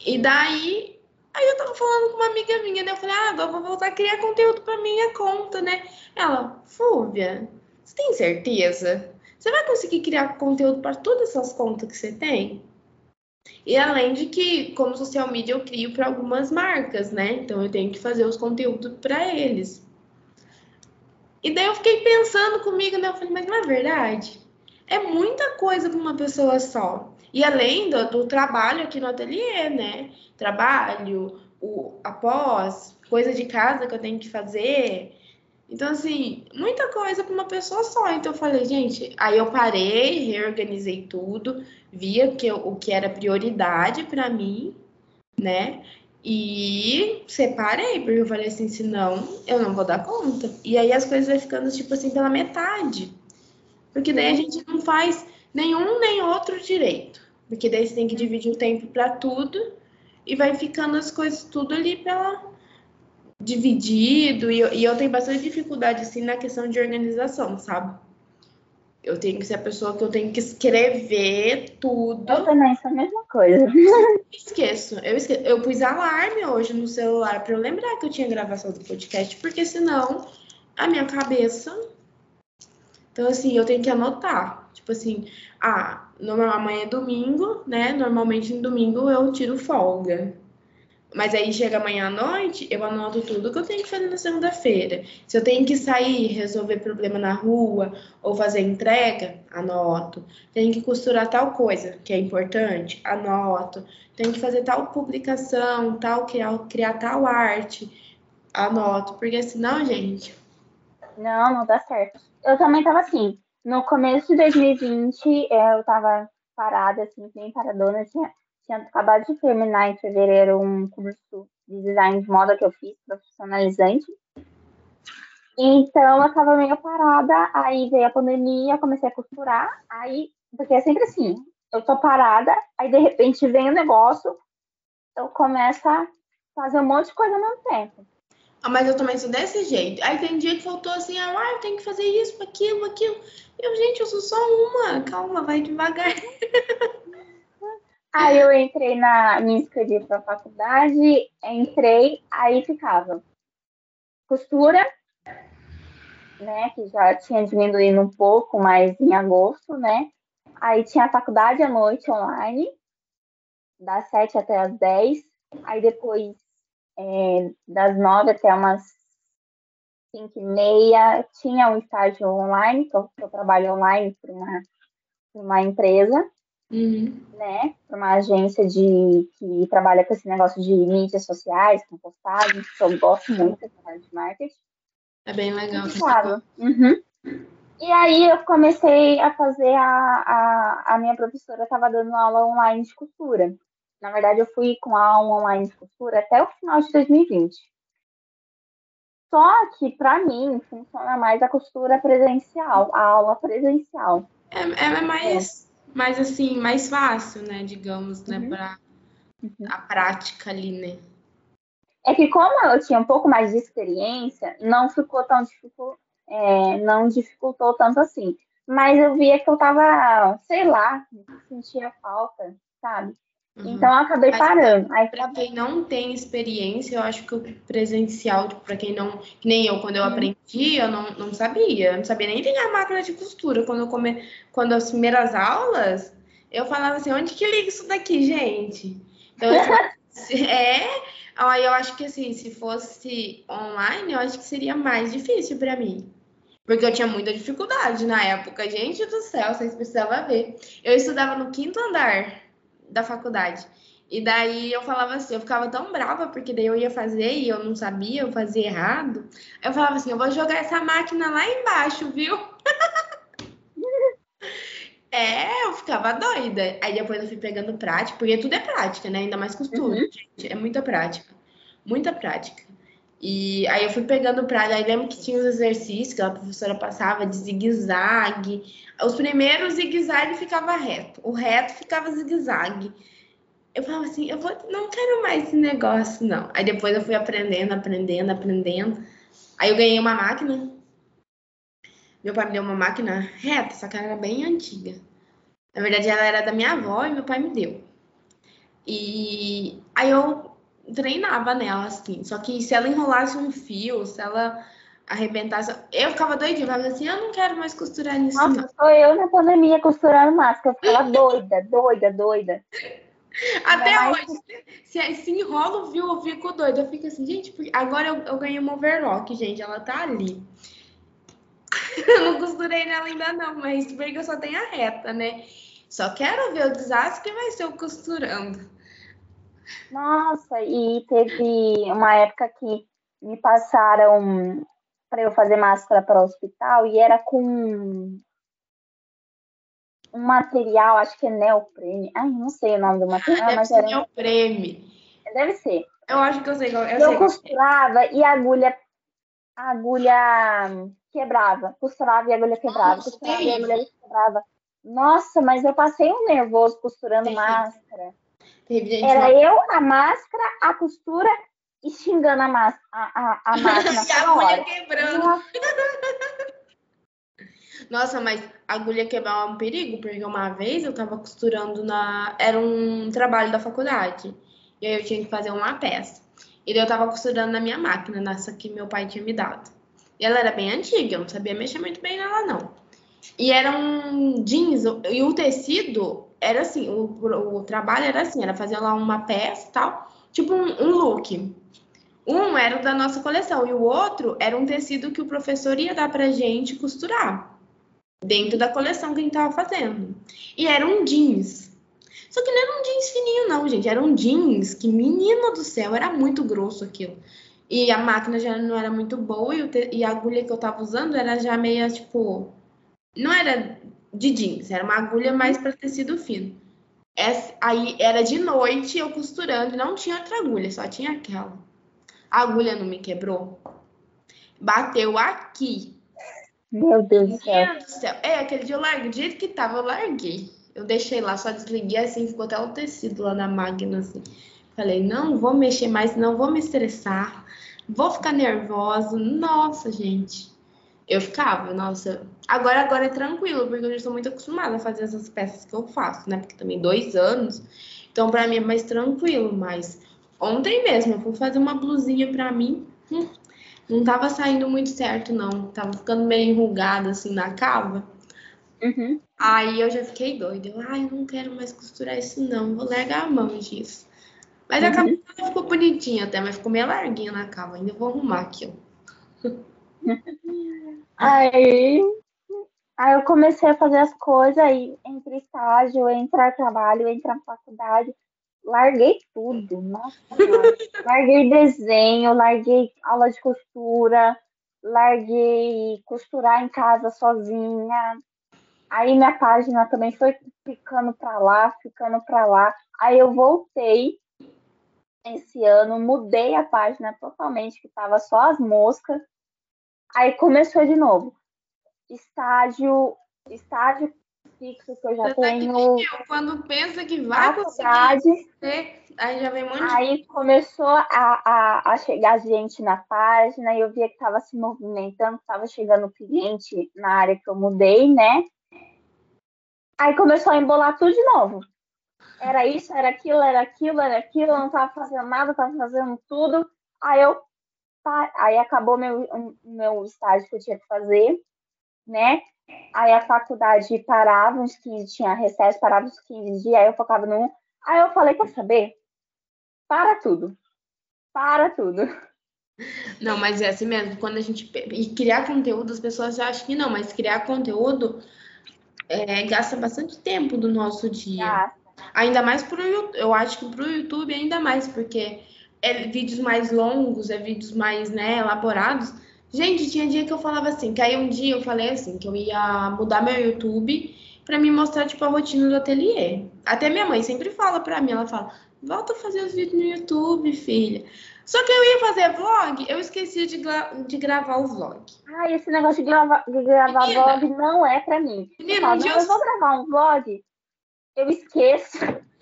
E daí, aí eu tava falando com uma amiga minha, né? Eu falei, ah, agora eu vou voltar a criar conteúdo pra minha conta, né? Ela, Fúvia, você tem certeza? Você vai conseguir criar conteúdo para todas essas contas que você tem? E além de que, como social media, eu crio para algumas marcas, né? Então eu tenho que fazer os conteúdos para eles. E daí eu fiquei pensando comigo, né? Eu falei, mas não é verdade? É muita coisa para uma pessoa só. E além do, do, trabalho aqui no ateliê, né? Trabalho, o após, coisa de casa que eu tenho que fazer. Então, assim, muita coisa para uma pessoa só. Então, eu falei, gente, aí eu parei, reorganizei tudo, via que eu, o que era prioridade para mim, né? E separei, porque eu falei assim, senão eu não vou dar conta. E aí as coisas vai ficando, tipo assim, pela metade. Porque daí a gente não faz nenhum nem outro direito. Porque daí você tem que dividir o tempo para tudo e vai ficando as coisas tudo ali pela dividido. E eu, e eu tenho bastante dificuldade, assim, na questão de organização, sabe? Eu tenho que ser a pessoa que eu tenho que escrever tudo. Eu também sou a mesma coisa. Esqueço. Eu, esqueço. eu pus alarme hoje no celular para eu lembrar que eu tinha gravação do podcast, porque senão a minha cabeça. Então, assim, eu tenho que anotar. Tipo assim, ah, amanhã é domingo, né? Normalmente em domingo eu tiro folga. Mas aí chega amanhã à noite, eu anoto tudo que eu tenho que fazer na segunda-feira. Se eu tenho que sair, resolver problema na rua ou fazer entrega, anoto. Tenho que costurar tal coisa que é importante, anoto. Tenho que fazer tal publicação, tal criar, criar tal arte, anoto. Porque senão, gente. Não, não dá certo. Eu também tava assim. No começo de 2020, eu tava parada, assim, bem paradona. Tinha tinha acabado de terminar em fevereiro um curso de design de moda que eu fiz, profissionalizante. Então eu tava meio parada, aí veio a pandemia, comecei a costurar, aí, porque é sempre assim, eu tô parada, aí de repente vem o negócio, eu começo a fazer um monte de coisa ao mesmo tempo. Ah, mas eu também sou desse jeito. Aí tem dia que faltou assim, ah, eu tenho que fazer isso, aquilo, aquilo. Eu, gente, eu sou só uma, calma, vai devagar. Aí eu entrei na. me inscrevi para faculdade, entrei, aí ficava costura, né? Que já tinha diminuído um pouco, mas em agosto, né? Aí tinha a faculdade à noite online, das 7 até as 10. Aí depois, é, das 9 até umas 5 e meia, tinha um estágio online, que eu, que eu trabalho online para uma, uma empresa. Uhum. Né, para uma agência de, que trabalha com esse negócio de mídias sociais, com postagens, que eu gosto muito de marketing. É bem legal. Claro. Uhum. E aí eu comecei a fazer a, a, a minha professora estava dando aula online de costura. na verdade, eu fui com a aula online de costura até o final de 2020. Só que, para mim, funciona mais a costura presencial, a aula presencial. É, é mais, mais assim, mais fácil, né? Digamos, né? Uhum. Para uhum. a prática ali, né? É que como eu tinha um pouco mais de experiência, não ficou tão dificultoso, é, não dificultou tanto assim. Mas eu via que eu tava, sei lá, sentia falta, sabe? Uhum. Então eu acabei Mas, parando. Aí para quem não tem experiência, eu acho que o presencial, tipo, para quem não, que nem eu, quando eu uhum. aprendi, eu não, não sabia, eu não sabia nem ligar a máquina de costura. Quando eu come, quando as primeiras aulas, eu falava assim, onde que liga isso daqui, gente? Então, assim, é, Aí eu acho que assim, se fosse online, eu acho que seria mais difícil para mim. Porque eu tinha muita dificuldade na época. Gente do céu, vocês precisavam ver. Eu estudava no quinto andar da faculdade. E daí eu falava assim, eu ficava tão brava, porque daí eu ia fazer e eu não sabia, eu fazia errado. Aí eu falava assim, eu vou jogar essa máquina lá embaixo, viu? É, eu ficava doida. Aí depois eu fui pegando prática, porque tudo é prática, né? Ainda mais costura, uhum. gente. É muita prática. Muita prática. E aí eu fui pegando prática. Aí lembro que tinha os exercícios que a professora passava de zigue-zague. Os primeiros zigue-zague ficava reto. O reto ficava zigue-zague. Eu falava assim, eu vou, não quero mais esse negócio, não. Aí depois eu fui aprendendo, aprendendo, aprendendo. Aí eu ganhei uma máquina meu pai me deu uma máquina reta, só que ela era bem antiga. Na verdade, ela era da minha avó e meu pai me deu. E aí eu treinava nela, assim. Só que se ela enrolasse um fio, se ela arrebentasse. Eu ficava doidinha, eu falava assim, eu não quero mais costurar nisso. Nossa, não. sou eu na pandemia costurando máscara. Eu ficava doida, doida, doida. Até Ainda hoje, se, se enrola o fio, eu fico doida. Eu fico assim, gente, agora eu, eu ganhei uma overlock, gente, ela tá ali. eu não costurei nela ainda não, mas porque eu só tenho a reta, né? Só quero ver o desastre que vai ser eu costurando. Nossa, e teve uma época que me passaram para eu fazer máscara para o hospital e era com um material, acho que é neoprene. Ai, não sei o nome do material, Deve mas ser era neoprene. Deve ser. Eu acho que eu sei qual. Eu, eu costurava e a agulha a agulha quebrava, costurava e a agulha quebrava, Nossa, costurava e a agulha quebrava. Nossa, mas eu passei um nervoso costurando máscara. Era eu, a máscara, a costura e xingando a, máscara, a, a, a máquina. e a agulha quebrando. Nossa, mas a agulha quebrar é um perigo, porque uma vez eu tava costurando na. Era um trabalho da faculdade. E aí eu tinha que fazer uma peça. E daí eu tava costurando na minha máquina, nessa que meu pai tinha me dado. E ela era bem antiga, eu não sabia mexer muito bem nela, não. E era um jeans, e o tecido era assim, o, o trabalho era assim, era fazer lá uma peça e tal, tipo um, um look. Um era da nossa coleção, e o outro era um tecido que o professor ia dar pra gente costurar. Dentro da coleção que a gente tava fazendo. E era um jeans. Só que não era um jeans fininho, não, gente. Era um jeans que, menino do céu, era muito grosso aquilo. E a máquina já não era muito boa e, te... e a agulha que eu tava usando era já meio, tipo. Não era de jeans, era uma agulha mais para tecido fino. Essa, aí era de noite eu costurando não tinha outra agulha, só tinha aquela. A agulha não me quebrou. Bateu aqui. Meu Deus do céu. do céu. É, aquele dia eu larguei, do jeito que tava, eu larguei. Eu deixei lá, só desliguei assim, ficou até o tecido lá na máquina, assim. Falei, não vou mexer mais, não vou me estressar, vou ficar nervosa. Nossa, gente. Eu ficava, nossa. Agora, agora é tranquilo, porque eu já estou muito acostumada a fazer essas peças que eu faço, né? Porque também dois anos. Então, para mim é mais tranquilo. Mas ontem mesmo eu fui fazer uma blusinha para mim. Hum, não tava saindo muito certo, não. Tava ficando meio enrugada assim na cava. Uhum. Aí eu já fiquei doida. Eu, ai, eu não quero mais costurar isso, não. Vou largar a mão disso. Mas uhum. a capa ficou bonitinha até, mas ficou meio larguinha na cava. Ainda vou arrumar aqui, ó. Aí, aí eu comecei a fazer as coisas aí, entre estágio, entrar trabalho, entrar faculdade. Larguei tudo, nossa. larguei desenho, larguei aula de costura, larguei costurar em casa sozinha. Aí minha página também foi ficando para lá, ficando para lá. Aí eu voltei esse ano, mudei a página totalmente, que tava só as moscas. Aí começou de novo. Estágio, estágio fixo que eu já Você tenho. Eu, quando pensa que vai conseguir, aí já vem um monte Aí começou a, a, a chegar gente na página e eu via que estava se movimentando, estava chegando cliente na área que eu mudei, né? Aí começou a embolar tudo de novo. Era isso, era aquilo, era aquilo, era aquilo, eu não estava fazendo nada, estava fazendo tudo. Aí eu aí acabou meu, meu estágio que eu tinha que fazer, né? Aí a faculdade parava uns 15, tinha recesso, parava uns 15 dias, aí eu focava no. Aí eu falei, quer saber? Para tudo. Para tudo. Não, mas é assim mesmo. Quando a gente. E criar conteúdo, as pessoas acham que não, mas criar conteúdo é, gasta bastante tempo do nosso dia. Ah. Ainda mais pro YouTube. Eu acho que pro YouTube ainda mais, porque é vídeos mais longos, é vídeos mais né, elaborados. Gente, tinha dia que eu falava assim, que aí um dia eu falei assim, que eu ia mudar meu YouTube para me mostrar, tipo, a rotina do ateliê. Até minha mãe sempre fala para mim, ela fala, volta a fazer os vídeos no YouTube, filha. Só que eu ia fazer vlog, eu esqueci de, de gravar o vlog. Ah, esse negócio de, grava de gravar menina, vlog não é pra mim. Menina, eu, falo, um eu... eu vou gravar um vlog, eu esqueço.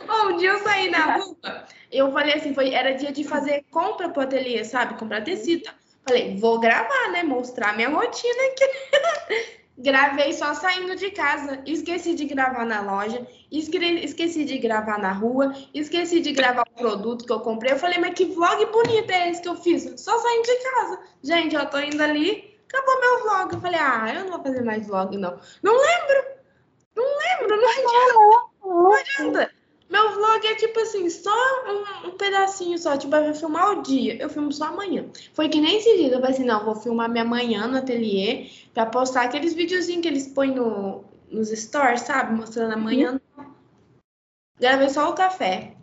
Oh, um dia eu saí na rua, eu falei assim, foi, era dia de fazer compra pro ateliê, sabe? Comprar tecido. Falei, vou gravar, né? Mostrar minha rotina aqui. Gravei só saindo de casa. Esqueci de gravar na loja. Esqueci de gravar na rua. Esqueci de gravar o produto que eu comprei. Eu falei, mas que vlog bonito é esse que eu fiz? Só saindo de casa. Gente, eu tô indo ali. Acabou meu vlog. Eu falei, ah, eu não vou fazer mais vlog, não. Não lembro. Não lembro. Não adianta. Não adianta. Meu vlog é tipo assim, só um, um, pedacinho só. Tipo, eu vou filmar o dia, eu filmo só amanhã. Foi que nem esse dia, eu falei assim, não, vou filmar minha manhã no ateliê pra postar aqueles videozinhos que eles põem no, nos stores, sabe? Mostrando amanhã. Uhum. Gravei só o café.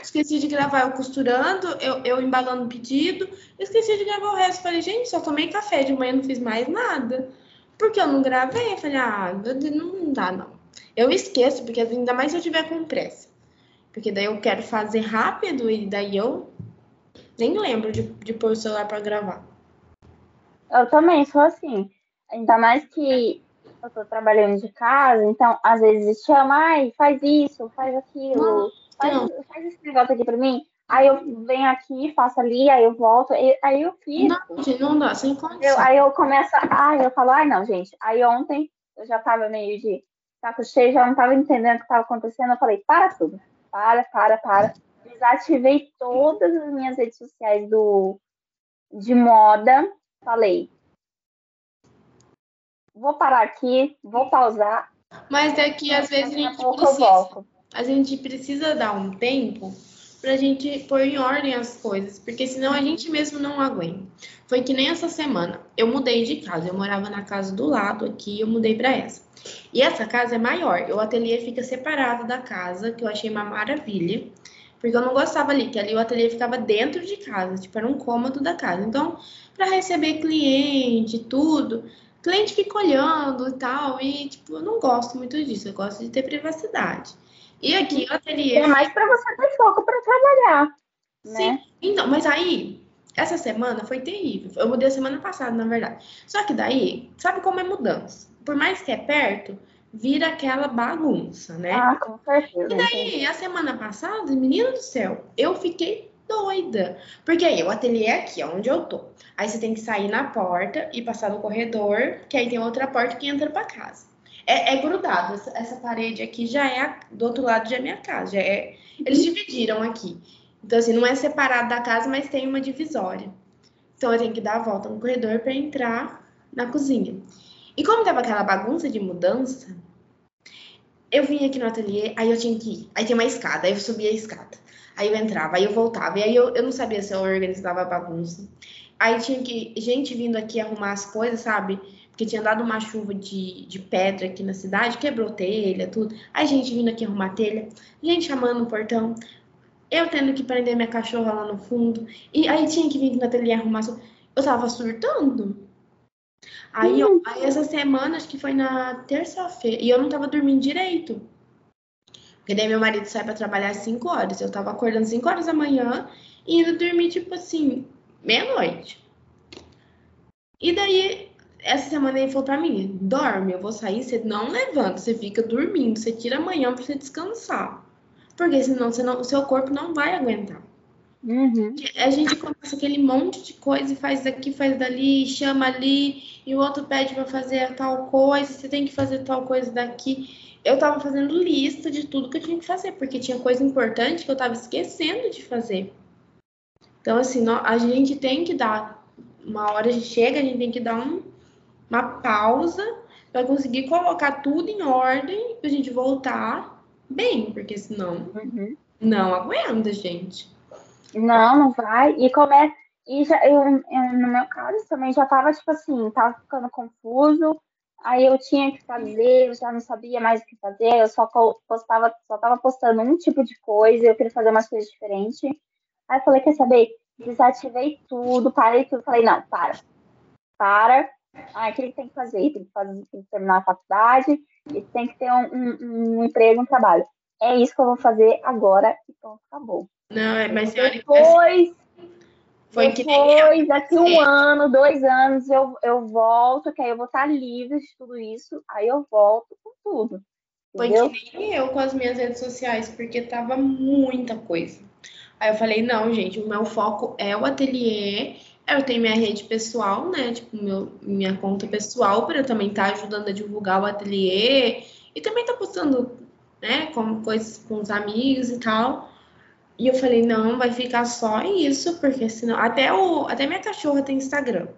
Esqueci de gravar eu costurando, eu, eu embalando o pedido. Esqueci de gravar o resto. Falei, gente, só tomei café de manhã, não fiz mais nada. Porque eu não gravei. Falei, ah, não dá não. Eu esqueço, porque ainda mais se eu tiver com pressa. Porque daí eu quero fazer rápido e daí eu nem lembro de, de pôr o celular para gravar. Eu também sou assim. Ainda mais que eu tô trabalhando de casa, então às vezes chama, ai, faz isso, faz aquilo, faz, faz esse negócio aqui pra mim. Aí eu venho aqui, faço ali, aí eu volto, aí eu fiz. Não, não dá, sem condição. aí eu começo, ai, eu falo, ai não, gente. Aí ontem eu já tava meio de saco cheio, já não estava entendendo o que estava acontecendo. Eu falei, para tudo, para, para, para. Desativei todas as minhas redes sociais do, de moda. Falei, vou parar aqui, vou pausar. Mas é que às vezes a gente precisa, a gente precisa dar um tempo para a gente pôr em ordem as coisas, porque senão a gente mesmo não aguenta. Foi que nem essa semana, eu mudei de casa, eu morava na casa do lado aqui, eu mudei para essa. E essa casa é maior. O ateliê fica separado da casa, que eu achei uma maravilha. Porque eu não gostava ali, que ali o ateliê ficava dentro de casa, tipo, era um cômodo da casa. Então, para receber cliente, tudo, cliente fica olhando e tal, e tipo, eu não gosto muito disso, eu gosto de ter privacidade. E aqui o ateliê. É mais para você ter foco para trabalhar. Sim, né? então, mas aí, essa semana foi terrível. Eu mudei a semana passada, na verdade. Só que daí, sabe como é mudança? por mais que é perto, vira aquela bagunça, né? Ah, com certeza. E daí, a semana passada, menino do céu, eu fiquei doida. Porque aí, o ateliê é aqui, onde eu tô. Aí você tem que sair na porta e passar no corredor, que aí tem outra porta que entra para casa. É, é, grudado, essa, essa, parede aqui já é a, do outro lado já é minha casa. Já é, eles dividiram aqui. Então, assim, não é separado da casa, mas tem uma divisória. Então, eu tenho que dar a volta no corredor para entrar na cozinha. E como tava aquela bagunça de mudança, eu vim aqui no ateliê, aí eu tinha que ir. Aí tem uma escada, aí eu subia a escada. Aí eu entrava, aí eu voltava. E aí eu, eu não sabia se eu organizava a bagunça. Aí tinha que. Gente vindo aqui arrumar as coisas, sabe? Porque tinha dado uma chuva de, de pedra aqui na cidade, quebrou telha, tudo. Aí gente vindo aqui arrumar telha, gente chamando no portão. Eu tendo que prender minha cachorra lá no fundo. E aí tinha que vir aqui no ateliê arrumar. Eu tava surtando. Aí, ó, aí essa semana, acho que foi na terça-feira, e eu não tava dormindo direito. Porque daí meu marido sai para trabalhar às 5 horas. Eu tava acordando 5 horas da manhã e indo dormir, tipo assim, meia-noite. E daí, essa semana ele falou pra mim: dorme, eu vou sair, você não levanta, você fica dormindo, você tira amanhã pra você descansar. Porque senão o seu corpo não vai aguentar. Uhum. A gente começa aquele monte de coisa e faz daqui, faz dali, chama ali, e o outro pede para fazer tal coisa, você tem que fazer tal coisa daqui. Eu tava fazendo lista de tudo que eu tinha que fazer, porque tinha coisa importante que eu tava esquecendo de fazer. Então, assim, a gente tem que dar. Uma hora a gente chega, a gente tem que dar um, uma pausa para conseguir colocar tudo em ordem pra gente voltar bem, porque senão Uhum. não aguenta, gente. Não, não vai. E começa. E já, eu, eu, no meu caso também já tava, tipo assim, tava ficando confuso. Aí eu tinha que fazer, eu já não sabia mais o que fazer, eu só postava, só tava postando um tipo de coisa, eu queria fazer umas coisas diferentes. Aí eu falei, quer saber? Desativei tudo, parei tudo. Falei, não, para. Para. Ah, o que tem que fazer? Tem que, fazer, tem que terminar a faculdade, e tem que ter um, um, um emprego, um trabalho. É isso que eu vou fazer agora e pronto, acabou. Não, é, mas depois, foi depois, que eu. daqui um ano, dois anos, eu, eu volto, que aí eu vou estar livre de tudo isso, aí eu volto com tudo. Foi Entendeu? que nem eu com as minhas redes sociais, porque tava muita coisa. Aí eu falei, não, gente, o meu foco é o ateliê. Eu tenho minha rede pessoal, né? Tipo, meu, minha conta pessoal, para eu também estar ajudando a divulgar o ateliê. E também tá postando, né, como coisas com os amigos e tal. E eu falei, não, vai ficar só isso, porque senão. Até, o, até minha cachorra tem Instagram.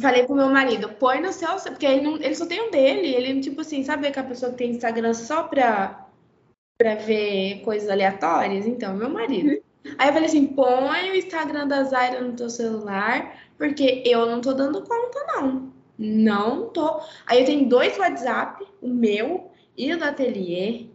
Falei pro meu marido, põe no seu. Porque ele, não, ele só tem um dele. Ele, tipo assim, sabe aquela pessoa que tem Instagram só pra, pra ver coisas aleatórias? Então, meu marido. Aí eu falei assim, põe o Instagram da Zaira no teu celular, porque eu não tô dando conta, não. Não tô. Aí eu tenho dois WhatsApp, o meu e o do ateliê.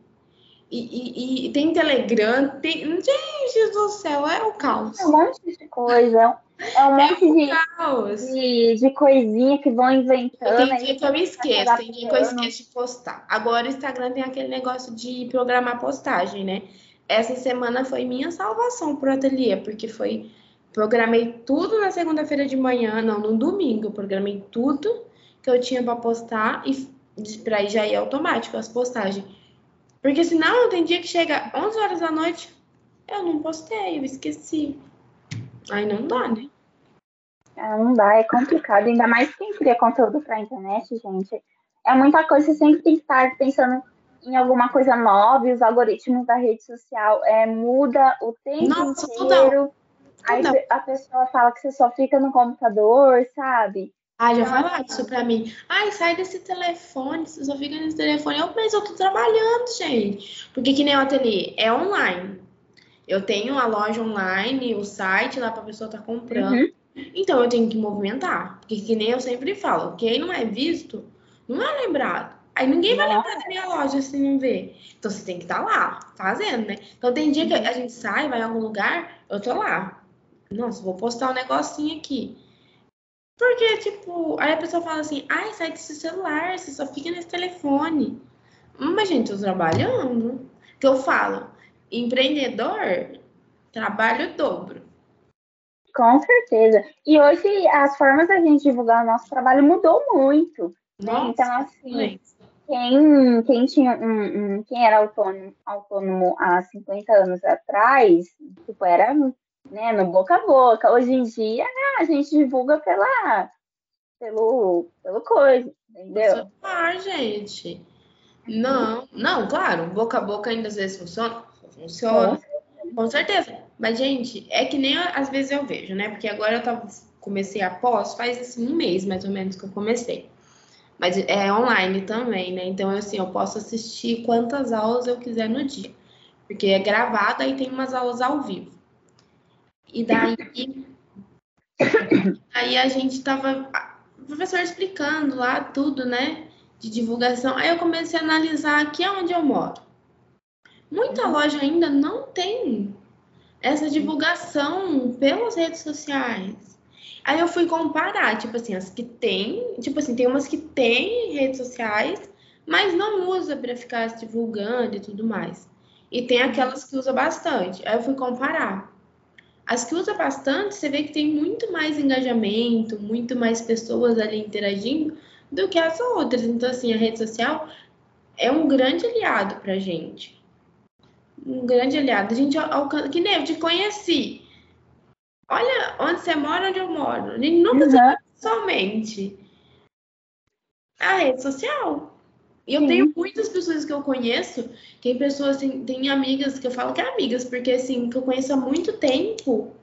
E, e, e tem Telegram, tem. Gente do céu, é o caos. É um monte de coisa. É um monte de, Caos. de, de coisinha que vão inventando. Tem dia que eu me esqueço, tem dia que eu esqueço de postar. Agora o Instagram tem aquele negócio de programar postagem, né? Essa semana foi minha salvação pro ateliê, porque foi. Programei tudo na segunda-feira de manhã, não, no domingo. Eu programei tudo que eu tinha para postar e para já ir automático as postagens. Porque senão tem dia que chega 11 horas da noite, eu não postei, eu esqueci. Aí não dá, né? Ah, não dá, é complicado. Ainda mais quem cria conteúdo pra internet, gente. É muita coisa, você sempre tem que estar pensando em alguma coisa nova, e os algoritmos da rede social é, muda o tempo Nossa, inteiro. Aí Toda. a pessoa fala que você só fica no computador, sabe? Ah, já falaram isso pra mim. Ai, sai desse telefone, você só fica nesse telefone. Eu, mas eu tô trabalhando, gente. Porque que nem o ateliê, é online. Eu tenho a loja online, o site lá pra pessoa tá comprando. Uhum. Então eu tenho que movimentar. Porque que nem eu sempre falo, quem não é visto, não é lembrado. Aí ninguém vai lembrar da minha loja se não ver. Então você tem que estar lá, fazendo, né? Então tem dia que a gente sai, vai em algum lugar, eu tô lá. Nossa, vou postar um negocinho aqui. Porque, tipo, aí a pessoa fala assim, ai, sai desse celular, você só fica nesse telefone. Mas, gente, eu tô trabalhando. Que eu falo, empreendedor, trabalho o dobro. Com certeza. E hoje as formas da gente divulgar o nosso trabalho mudou muito. né? Nossa, Então, assim, gente. Quem, quem tinha um, um- quem era autônomo, autônomo há 50 anos atrás, tipo, era né, no boca a boca. Hoje em dia, a gente divulga pela, pelo, pelo coisa, entendeu? Ah, gente. Não, não, claro, boca a boca ainda às vezes funciona. Funciona, com certeza. Mas, gente, é que nem às vezes eu vejo, né? Porque agora eu tava, comecei a pós, faz assim, um mês mais ou menos que eu comecei. Mas é online também, né? Então, assim, eu posso assistir quantas aulas eu quiser no dia. Porque é gravado e tem umas aulas ao vivo. E daí, aí a gente tava, o professor explicando lá tudo, né? De divulgação. Aí eu comecei a analisar aqui onde eu moro. Muita loja ainda não tem essa divulgação pelas redes sociais. Aí eu fui comparar, tipo assim, as que tem, tipo assim, tem umas que tem redes sociais, mas não usa para ficar se divulgando e tudo mais. E tem aquelas que usa bastante. Aí eu fui comparar. As que usa bastante, você vê que tem muito mais engajamento, muito mais pessoas ali interagindo do que as outras. Então, assim, a rede social é um grande aliado pra gente. Um grande aliado. A gente alcança. Que nem eu te conheci. Olha onde você mora, onde eu moro. A gente nunca se pessoalmente. A rede social. E eu Sim. tenho muitas pessoas que eu conheço, tem pessoas, assim, tem amigas que eu falo que é amigas, porque assim, que eu conheço há muito tempo,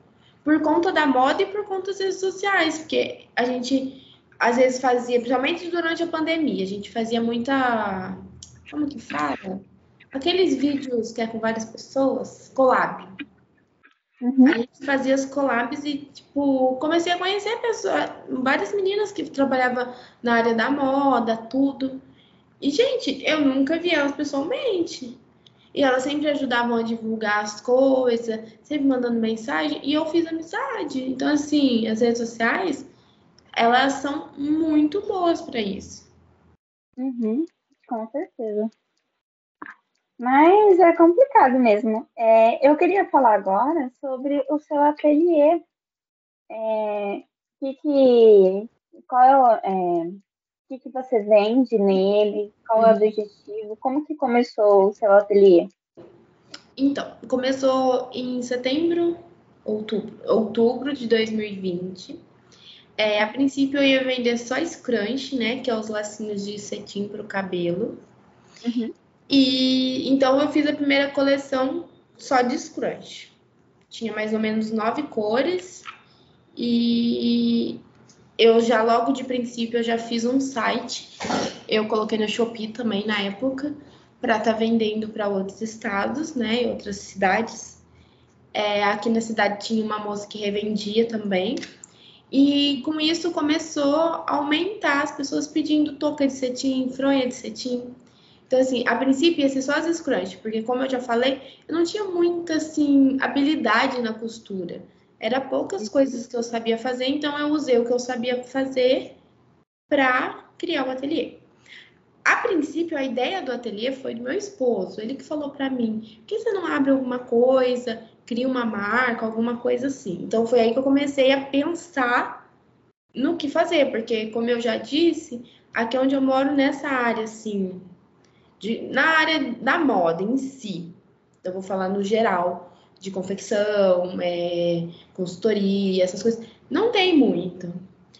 por conta da moda e por conta das redes sociais, porque a gente às vezes fazia, principalmente durante a pandemia, a gente fazia muita. Como que fala? Aqueles vídeos que é com várias pessoas, collab. Uhum. A gente fazia as collabs e, tipo, comecei a conhecer pessoas, várias meninas que trabalhavam na área da moda, tudo. E, gente, eu nunca vi elas pessoalmente. E elas sempre ajudavam a divulgar as coisas, sempre mandando mensagem, e eu fiz amizade. Então, assim, as redes sociais, elas são muito boas para isso. Uhum, com certeza. Mas é complicado mesmo. É, eu queria falar agora sobre o seu ateliê. É, que, que, qual é, é que, que você vende nele? Qual é o objetivo? Como que começou o seu ateliê? Então, começou em setembro, outubro, outubro de 2020. É, a princípio eu ia vender só scrunch, né? Que é os lacinhos de cetim para o cabelo. Uhum. E então eu fiz a primeira coleção só de scrunch. Tinha mais ou menos nove cores. E eu já logo de princípio eu já fiz um site. Eu coloquei no Shopee também na época para estar tá vendendo para outros estados, né, e outras cidades. É, aqui na cidade tinha uma moça que revendia também. E com isso começou a aumentar as pessoas pedindo touca de cetim, fronha de cetim. Então, assim, a princípio ia ser só as scrunch, porque como eu já falei, eu não tinha muita, assim, habilidade na costura. Era poucas coisas que eu sabia fazer, então eu usei o que eu sabia fazer para criar o ateliê. A princípio, a ideia do ateliê foi do meu esposo. Ele que falou para mim: por que você não abre alguma coisa, cria uma marca, alguma coisa assim? Então foi aí que eu comecei a pensar no que fazer, porque, como eu já disse, aqui onde eu moro, nessa área, assim, de, na área da moda em si, eu vou falar no geral, de confecção, é, consultoria, essas coisas. Não tem muito.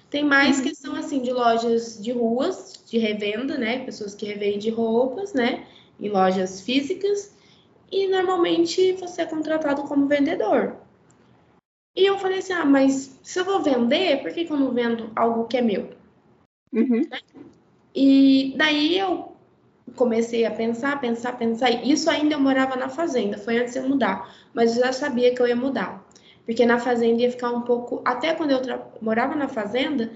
Tem mais uhum. questão assim de lojas de ruas, de revenda, né? Pessoas que revendem roupas, né? Em lojas físicas. E normalmente você é contratado como vendedor. E eu falei assim: ah, mas se eu vou vender, por que, que eu não vendo algo que é meu? Uhum. E daí eu comecei a pensar, pensar, pensar. Isso ainda eu morava na fazenda, foi antes de eu mudar, mas eu já sabia que eu ia mudar. Porque na fazenda ia ficar um pouco. Até quando eu morava na fazenda,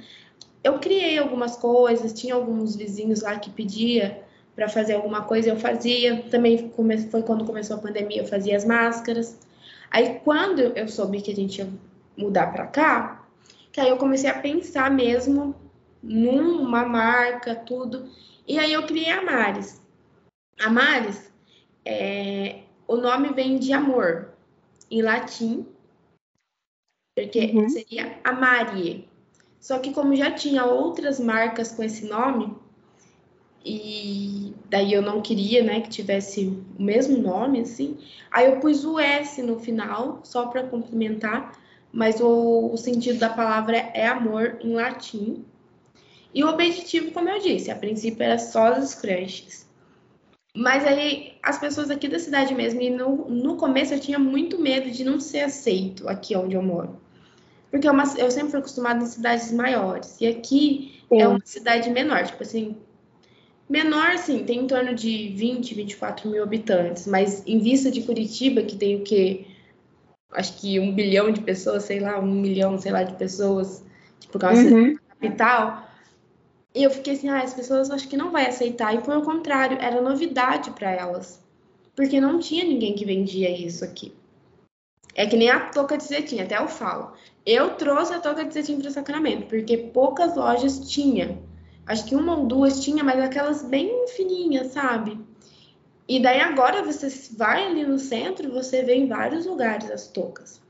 eu criei algumas coisas, tinha alguns vizinhos lá que pedia para fazer alguma coisa, eu fazia. Também foi quando começou a pandemia, eu fazia as máscaras. Aí quando eu soube que a gente ia mudar para cá, que aí eu comecei a pensar mesmo numa marca, tudo. E aí eu criei a Mares. A Mares, é, o nome vem de amor, em latim, porque uhum. seria Amarie. Só que como já tinha outras marcas com esse nome, e daí eu não queria, né, que tivesse o mesmo nome, assim, aí eu pus o S no final, só para complementar, mas o, o sentido da palavra é amor em latim. E o objetivo, como eu disse, a princípio era só os crushes. Mas aí as pessoas aqui da cidade mesmo, e no, no começo eu tinha muito medo de não ser aceito aqui onde eu moro. Porque é uma, eu sempre fui acostumada em cidades maiores. E aqui Sim. é uma cidade menor, tipo assim. Menor, sim, tem em torno de 20, 24 mil habitantes. Mas em vista de Curitiba, que tem o quê? Acho que um bilhão de pessoas, sei lá, um milhão, sei lá, de pessoas, tipo, causa uhum. capital e eu fiquei assim, ah, as pessoas acho que não vai aceitar. E foi o contrário, era novidade para elas. Porque não tinha ninguém que vendia isso aqui. É que nem a touca de cetim, até eu falo. Eu trouxe a touca de cetim para Sacramento, porque poucas lojas tinha. Acho que uma ou duas tinha, mas aquelas bem fininhas, sabe? E daí agora você vai ali no centro, você vê em vários lugares as toucas.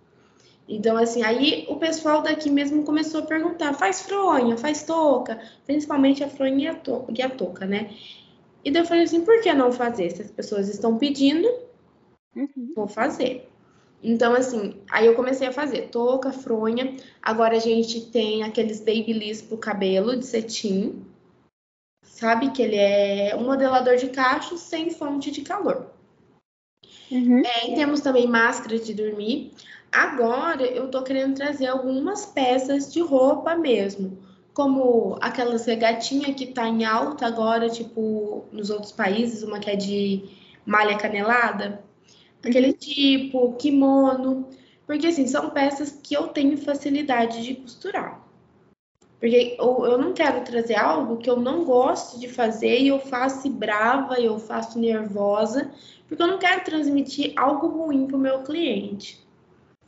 Então, assim, aí o pessoal daqui mesmo começou a perguntar: faz fronha, faz touca, principalmente a fronha e a, to a touca, né? E daí eu falei assim: por que não fazer? Se as pessoas estão pedindo, uhum. vou fazer. Então, assim, aí eu comecei a fazer touca, fronha. Agora a gente tem aqueles babyliss pro cabelo de cetim. Sabe que ele é um modelador de cachos sem fonte de calor. Uhum. É, e temos também máscara de dormir. Agora eu tô querendo trazer algumas peças de roupa mesmo, como aquelas regatinha que tá em alta agora, tipo nos outros países, uma que é de malha canelada, aquele uhum. tipo, kimono, porque assim, são peças que eu tenho facilidade de costurar. Porque eu não quero trazer algo que eu não gosto de fazer e eu faço brava, eu faço nervosa, porque eu não quero transmitir algo ruim para o meu cliente.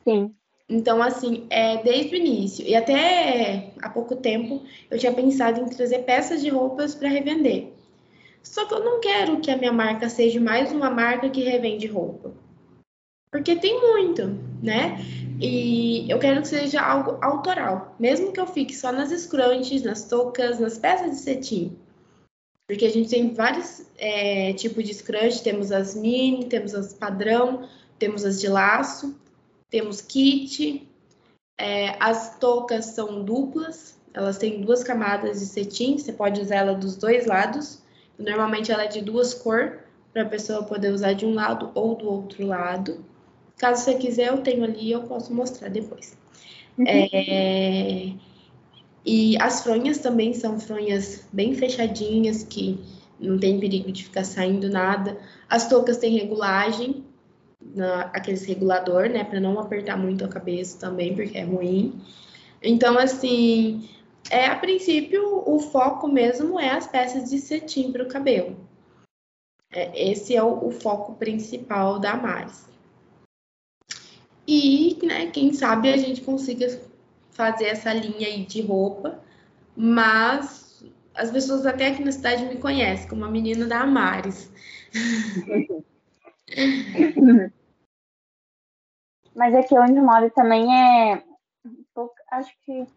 Sim. Então, assim, é desde o início, e até há pouco tempo, eu tinha pensado em trazer peças de roupas para revender. Só que eu não quero que a minha marca seja mais uma marca que revende roupa. Porque tem muito, né? E eu quero que seja algo autoral, mesmo que eu fique só nas scrunchies, nas toucas, nas peças de cetim. Porque a gente tem vários é, tipos de scrunch, temos as mini, temos as padrão, temos as de laço. Temos kit, é, as toucas são duplas, elas têm duas camadas de cetim, você pode usar ela dos dois lados. Normalmente ela é de duas cores, para a pessoa poder usar de um lado ou do outro lado. Caso você quiser, eu tenho ali, eu posso mostrar depois. Uhum. É, e as fronhas também são fronhas bem fechadinhas, que não tem perigo de ficar saindo nada. As toucas têm regulagem, na, aqueles regulador, né, para não apertar muito a cabeça também, porque é ruim. Então, assim, é a princípio o foco mesmo é as peças de cetim para o cabelo. É, esse é o, o, foco principal da Maris. E, né, quem sabe a gente consiga fazer essa linha aí de roupa, mas as pessoas até aqui na cidade me conhecem como a menina da Amares. Mas aqui onde eu moro também é. Acho que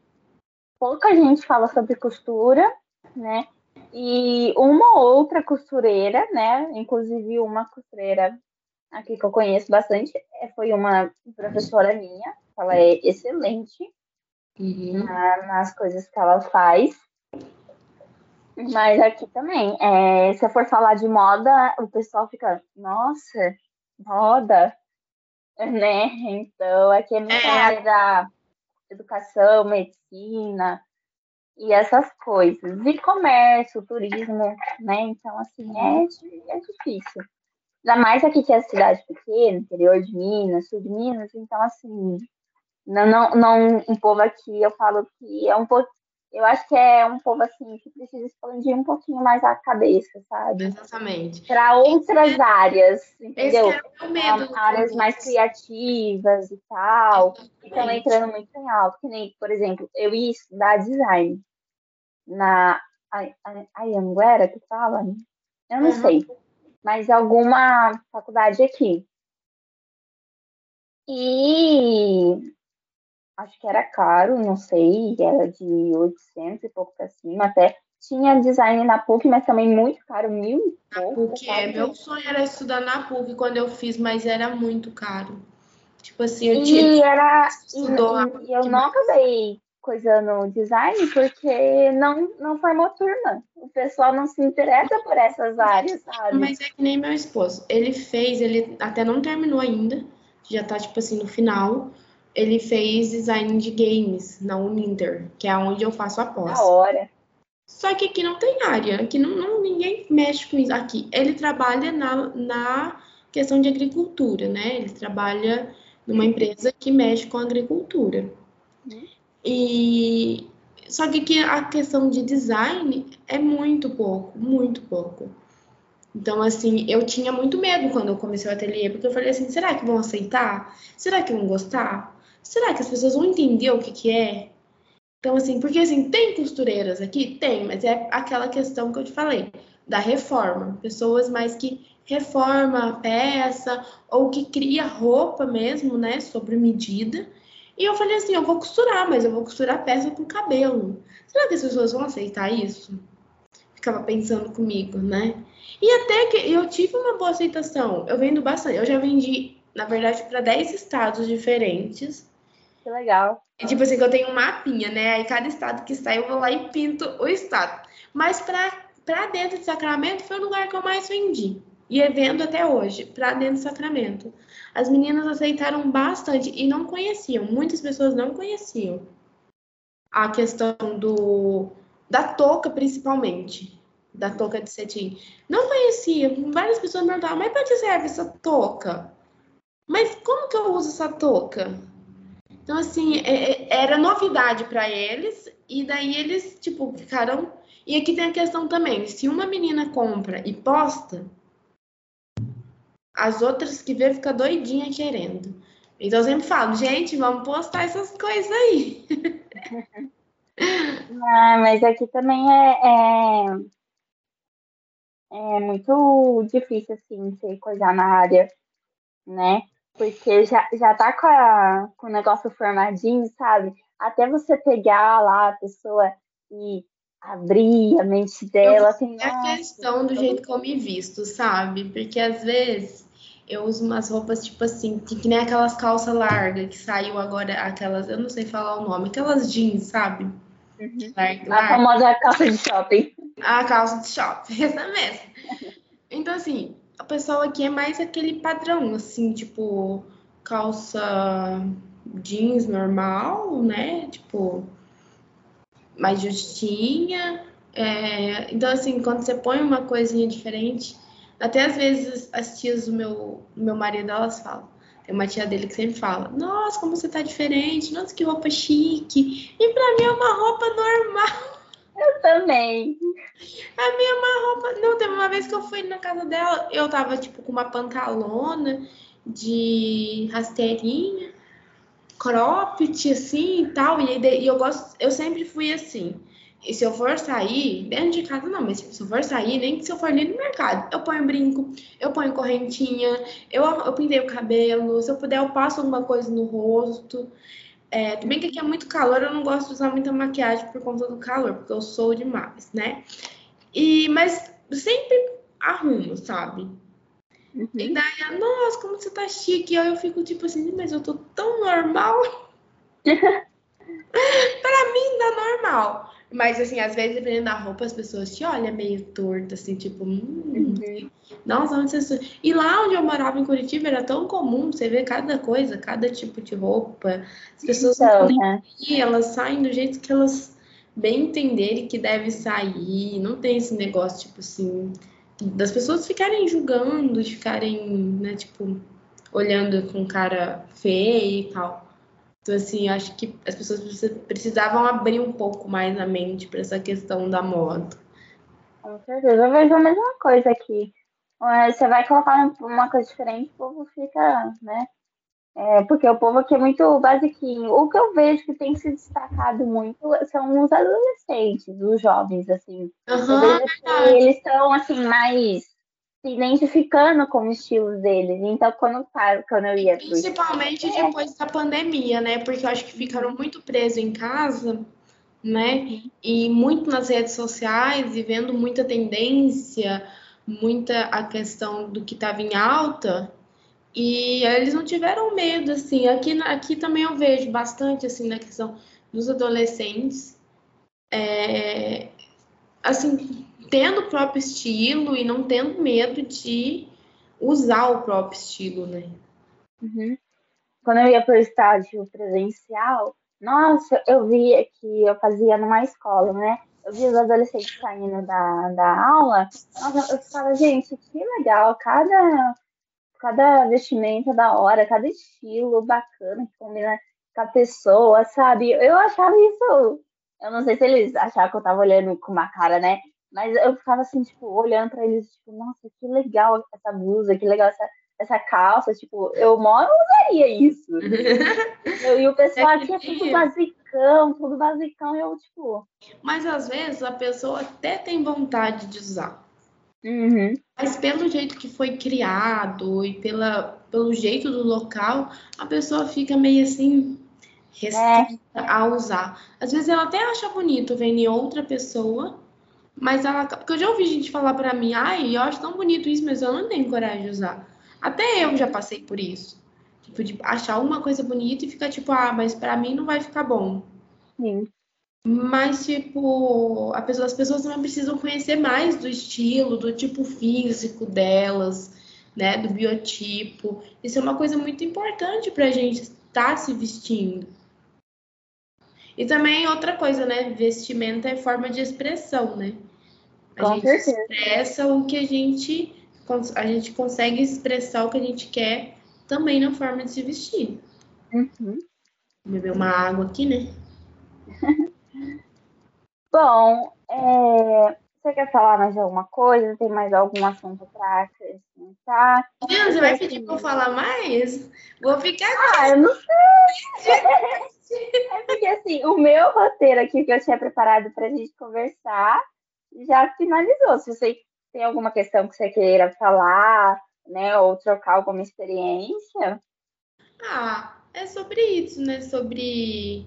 pouca gente fala sobre costura, né? E uma outra costureira, né? Inclusive uma costureira aqui que eu conheço bastante, é, foi uma professora minha. Ela é excelente uhum. na, nas coisas que ela faz. Mas aqui também, é, se eu for falar de moda, o pessoal fica, nossa, moda, né? Então, aqui é muita é. área da educação, medicina e essas coisas. E comércio, turismo, né? Então, assim, é, é difícil. Ainda mais aqui que é cidade pequena, interior de Minas, sul de Minas, então, assim, não, não, não, um povo aqui, eu falo que é um pouco eu acho que é um povo assim que precisa expandir um pouquinho mais a cabeça, sabe? Exatamente. Para outras é, áreas, entendeu? Esse é o medo áreas mais criativas e tal. Estão entrando muito em alto. Que nem, por exemplo, eu ia estudar design na Anhanguera, que fala? Eu não uhum. sei. Mas alguma faculdade aqui. E acho que era caro, não sei, era de 800 e pouco para cima, até tinha design na PUC, mas também muito caro, mil e pouco. Na PUC, é, meu sonho era estudar na PUC quando eu fiz, mas era muito caro. Tipo assim, eu tinha... E, era, e, e eu não acabei coisando design porque não, não formou turma. O pessoal não se interessa por essas áreas, sabe? Mas é que nem meu esposo. Ele fez, ele até não terminou ainda, já tá, tipo assim, no final ele fez design de games na Uninter, que é onde eu faço a pós. Da hora. Só que aqui não tem área, aqui não, não, ninguém mexe com isso. Aqui ele trabalha na, na questão de agricultura, né? Ele trabalha numa empresa que mexe com agricultura. E só que aqui a questão de design é muito pouco, muito pouco. Então, assim, eu tinha muito medo quando eu comecei o ateliê, porque eu falei assim, será que vão aceitar? Será que vão gostar? Será que as pessoas vão entender o que que é? Então, assim, porque assim, tem costureiras aqui? Tem, mas é aquela questão que eu te falei, da reforma. Pessoas mais que reforma a peça ou que cria roupa mesmo, né, sobre medida. E eu falei assim, eu vou costurar, mas eu vou costurar a peça com cabelo. Será que as pessoas vão aceitar isso? Ficava pensando comigo, né? E até que eu tive uma boa aceitação. Eu vendo bastante. Eu já vendi, na verdade, para 10 estados diferentes. Que legal. E, tipo assim, que eu tenho um mapinha, né? Aí cada estado que sai, eu vou lá e pinto o estado. Mas para dentro de Sacramento foi o lugar que eu mais vendi. E é vendo até hoje, para dentro de Sacramento. As meninas aceitaram bastante e não conheciam. Muitas pessoas não conheciam a questão do da touca, principalmente da touca de cetim. Não conhecia. Várias pessoas me perguntavam, mas para que serve essa touca? Mas como que eu uso essa touca? Então, assim, é, é era novidade para eles, e daí eles, tipo, ficaram. E aqui tem a questão também: se uma menina compra e posta, as outras que vê fica doidinha querendo. Então eu sempre falo, gente, vamos postar essas coisas aí. Ah, mas aqui também é, é, é muito difícil, assim, você coisar na área, né? Porque já, já tá com, a, com o negócio formadinho, sabe? Até você pegar lá a pessoa e abrir a mente dela. Assim, é a questão do jeito que eu me visto, sabe? Porque às vezes eu uso umas roupas tipo assim, que, nem aquelas calças largas que saiu agora, aquelas, eu não sei falar o nome, aquelas jeans, sabe? Uhum. Larga, a famosa calça de shopping. A calça de shopping, essa mesmo. Então, assim, a pessoa aqui é mais aquele padrão, assim, tipo, calça jeans normal, né? Tipo, mais justinha. É... Então, assim, quando você põe uma coisinha diferente, até às vezes as tias do meu, meu marido, elas falam. Tem uma tia dele que sempre fala: Nossa, como você tá diferente, nossa, que roupa chique. E pra mim é uma roupa normal. Eu também. A minha uma roupa. Não, teve uma vez que eu fui na casa dela, eu tava tipo com uma pantalona de rasteirinha, cropped assim e tal. E, e eu gosto, eu sempre fui assim. E se eu for sair, dentro de casa não, mas se eu for sair, nem que se eu for ali no mercado, eu ponho brinco, eu ponho correntinha, eu, eu pintei o cabelo, se eu puder, eu passo alguma coisa no rosto. É, também que aqui é muito calor, eu não gosto de usar muita maquiagem por conta do calor, porque eu sou demais, né? E, mas sempre arrumo, sabe? Uhum. E daí, nossa, como você tá chique. Aí eu fico tipo assim, mas eu tô tão normal. pra mim dá normal. Mas, assim, às vezes, dependendo da roupa, as pessoas te olham meio torto, assim, tipo, hum, uhum. nossa, onde você. E lá onde eu morava em Curitiba era tão comum você ver cada coisa, cada tipo de roupa. As pessoas então, não né? elas saem do jeito que elas bem entenderem que deve sair. Não tem esse negócio, tipo assim, das pessoas ficarem julgando, de ficarem, né, tipo, olhando com cara feia e tal. Então, assim, acho que as pessoas precisavam abrir um pouco mais a mente para essa questão da moda. Com certeza, eu vejo a mesma coisa aqui. Você vai colocar uma coisa diferente, o povo fica, né? É, porque o povo aqui é muito basiquinho. O que eu vejo que tem se destacado muito são os adolescentes, os jovens, assim. Uhum, eles estão, assim, mais se identificando com o estilo deles. Então, quando, quando eu ia. Principalmente pro... depois da pandemia, né? Porque eu acho que ficaram muito presos em casa, né? E muito nas redes sociais e vendo muita tendência, muita a questão do que estava em alta. E eles não tiveram medo, assim. Aqui, aqui também eu vejo bastante, assim, na questão dos adolescentes. É, assim, tendo o próprio estilo e não tendo medo de usar o próprio estilo, né? Uhum. Quando eu ia para o estágio presencial, nossa, eu via que eu fazia numa escola, né? Eu via os adolescentes saindo da, da aula, nossa, eu ficava, gente, que legal, cada, cada vestimenta da hora, cada estilo bacana que combina com a pessoa, sabe? Eu achava isso. Eu não sei se eles achavam que eu tava olhando com uma cara, né? Mas eu ficava assim, tipo, olhando pra eles, tipo, nossa, que legal essa blusa, que legal essa, essa calça. Tipo, eu moro usaria isso. eu, e o pessoal é aqui é tudo basicão, tudo basicão, e eu, tipo. Mas às vezes a pessoa até tem vontade de usar. Uhum. Mas pelo jeito que foi criado e pela, pelo jeito do local, a pessoa fica meio assim restrita é. a usar. Às vezes ela até acha bonito vendo em outra pessoa, mas ela. Porque eu já ouvi gente falar para mim, ai, eu acho tão bonito isso, mas eu não tenho coragem de usar. Até eu já passei por isso. Tipo, de achar uma coisa bonita e ficar tipo, ah, mas para mim não vai ficar bom. Sim. Mas, tipo, pessoa, as pessoas também precisam conhecer mais do estilo, do tipo físico delas, né? Do biotipo. Isso é uma coisa muito importante para a gente estar tá se vestindo. E também outra coisa, né? Vestimenta é forma de expressão, né? A Com gente certeza. expressa o que a gente. A gente consegue expressar o que a gente quer também na forma de se vestir. Uhum. Beber uma água aqui, né? Bom, é, você quer falar mais de alguma coisa? Tem mais algum assunto para acrescentar? Deus, você vai pedir para eu falar mais? Vou ficar. Ah, eu não sei. é porque assim, o meu roteiro aqui que eu tinha preparado para a gente conversar já finalizou. Se você tem alguma questão que você queira falar, né, ou trocar alguma experiência. Ah, é sobre isso, né? Sobre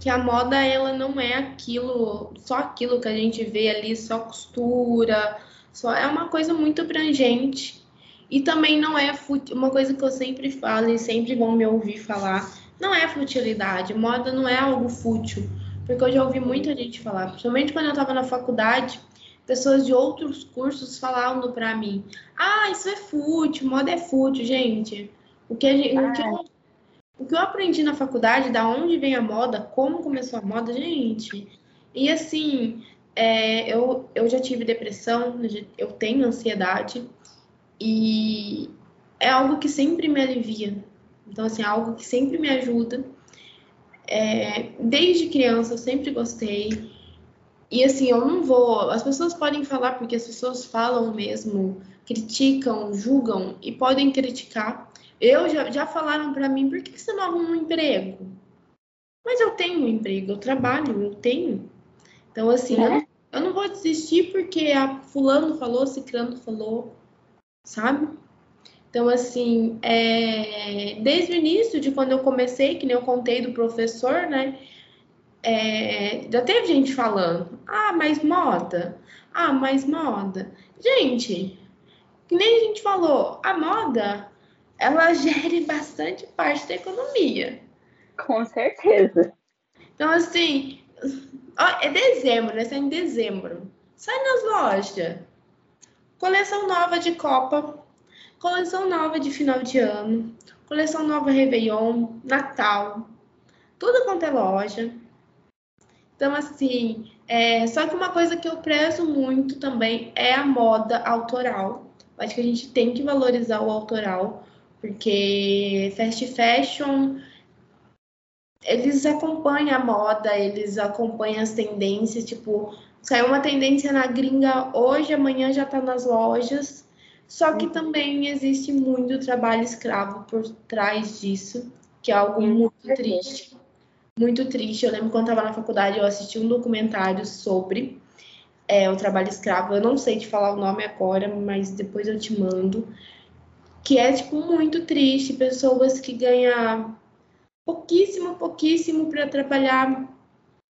que a moda ela não é aquilo, só aquilo que a gente vê ali, só costura, só é uma coisa muito abrangente. E também não é uma coisa que eu sempre falo e sempre vão me ouvir falar, não é futilidade. Moda não é algo fútil, porque eu já ouvi muita gente falar, principalmente quando eu estava na faculdade, pessoas de outros cursos falando para mim: "Ah, isso é fútil, moda é fútil, gente". O que, gente, o que eu o que eu aprendi na faculdade, da onde vem a moda, como começou a moda, gente. E assim, é, eu, eu já tive depressão, eu tenho ansiedade, e é algo que sempre me alivia. Então, assim, é algo que sempre me ajuda. É, desde criança eu sempre gostei. E assim, eu não vou. As pessoas podem falar porque as pessoas falam mesmo, criticam, julgam e podem criticar. Eu já, já falaram para mim, por que você não arruma um emprego? Mas eu tenho um emprego, eu trabalho, eu tenho. Então, assim, é? eu, eu, não vou desistir porque a fulano falou, ciclano falou, sabe? Então, assim, é, desde o início de quando eu comecei, que nem eu contei do professor, né? É, já teve gente falando, ah, mas moda, ah, mas moda. Gente, que nem a gente falou, a moda ela gere bastante parte da economia. Com certeza. Então, assim, ó, é dezembro, né? Sai em dezembro. Sai nas lojas. Coleção nova de Copa, coleção nova de final de ano, coleção nova Réveillon, Natal, tudo quanto é loja. Então, assim, é, só que uma coisa que eu prezo muito também é a moda autoral. Acho que a gente tem que valorizar o autoral, porque fast fashion eles acompanham a moda, eles acompanham as tendências, tipo, saiu uma tendência na gringa hoje, amanhã já tá nas lojas. Só que também existe muito trabalho escravo por trás disso, que é algo muito triste. Muito triste. Eu lembro quando eu estava na faculdade, eu assisti um documentário sobre é, o trabalho escravo. Eu não sei te falar o nome agora, mas depois eu te mando que é tipo muito triste, pessoas que ganham pouquíssimo, pouquíssimo para trabalhar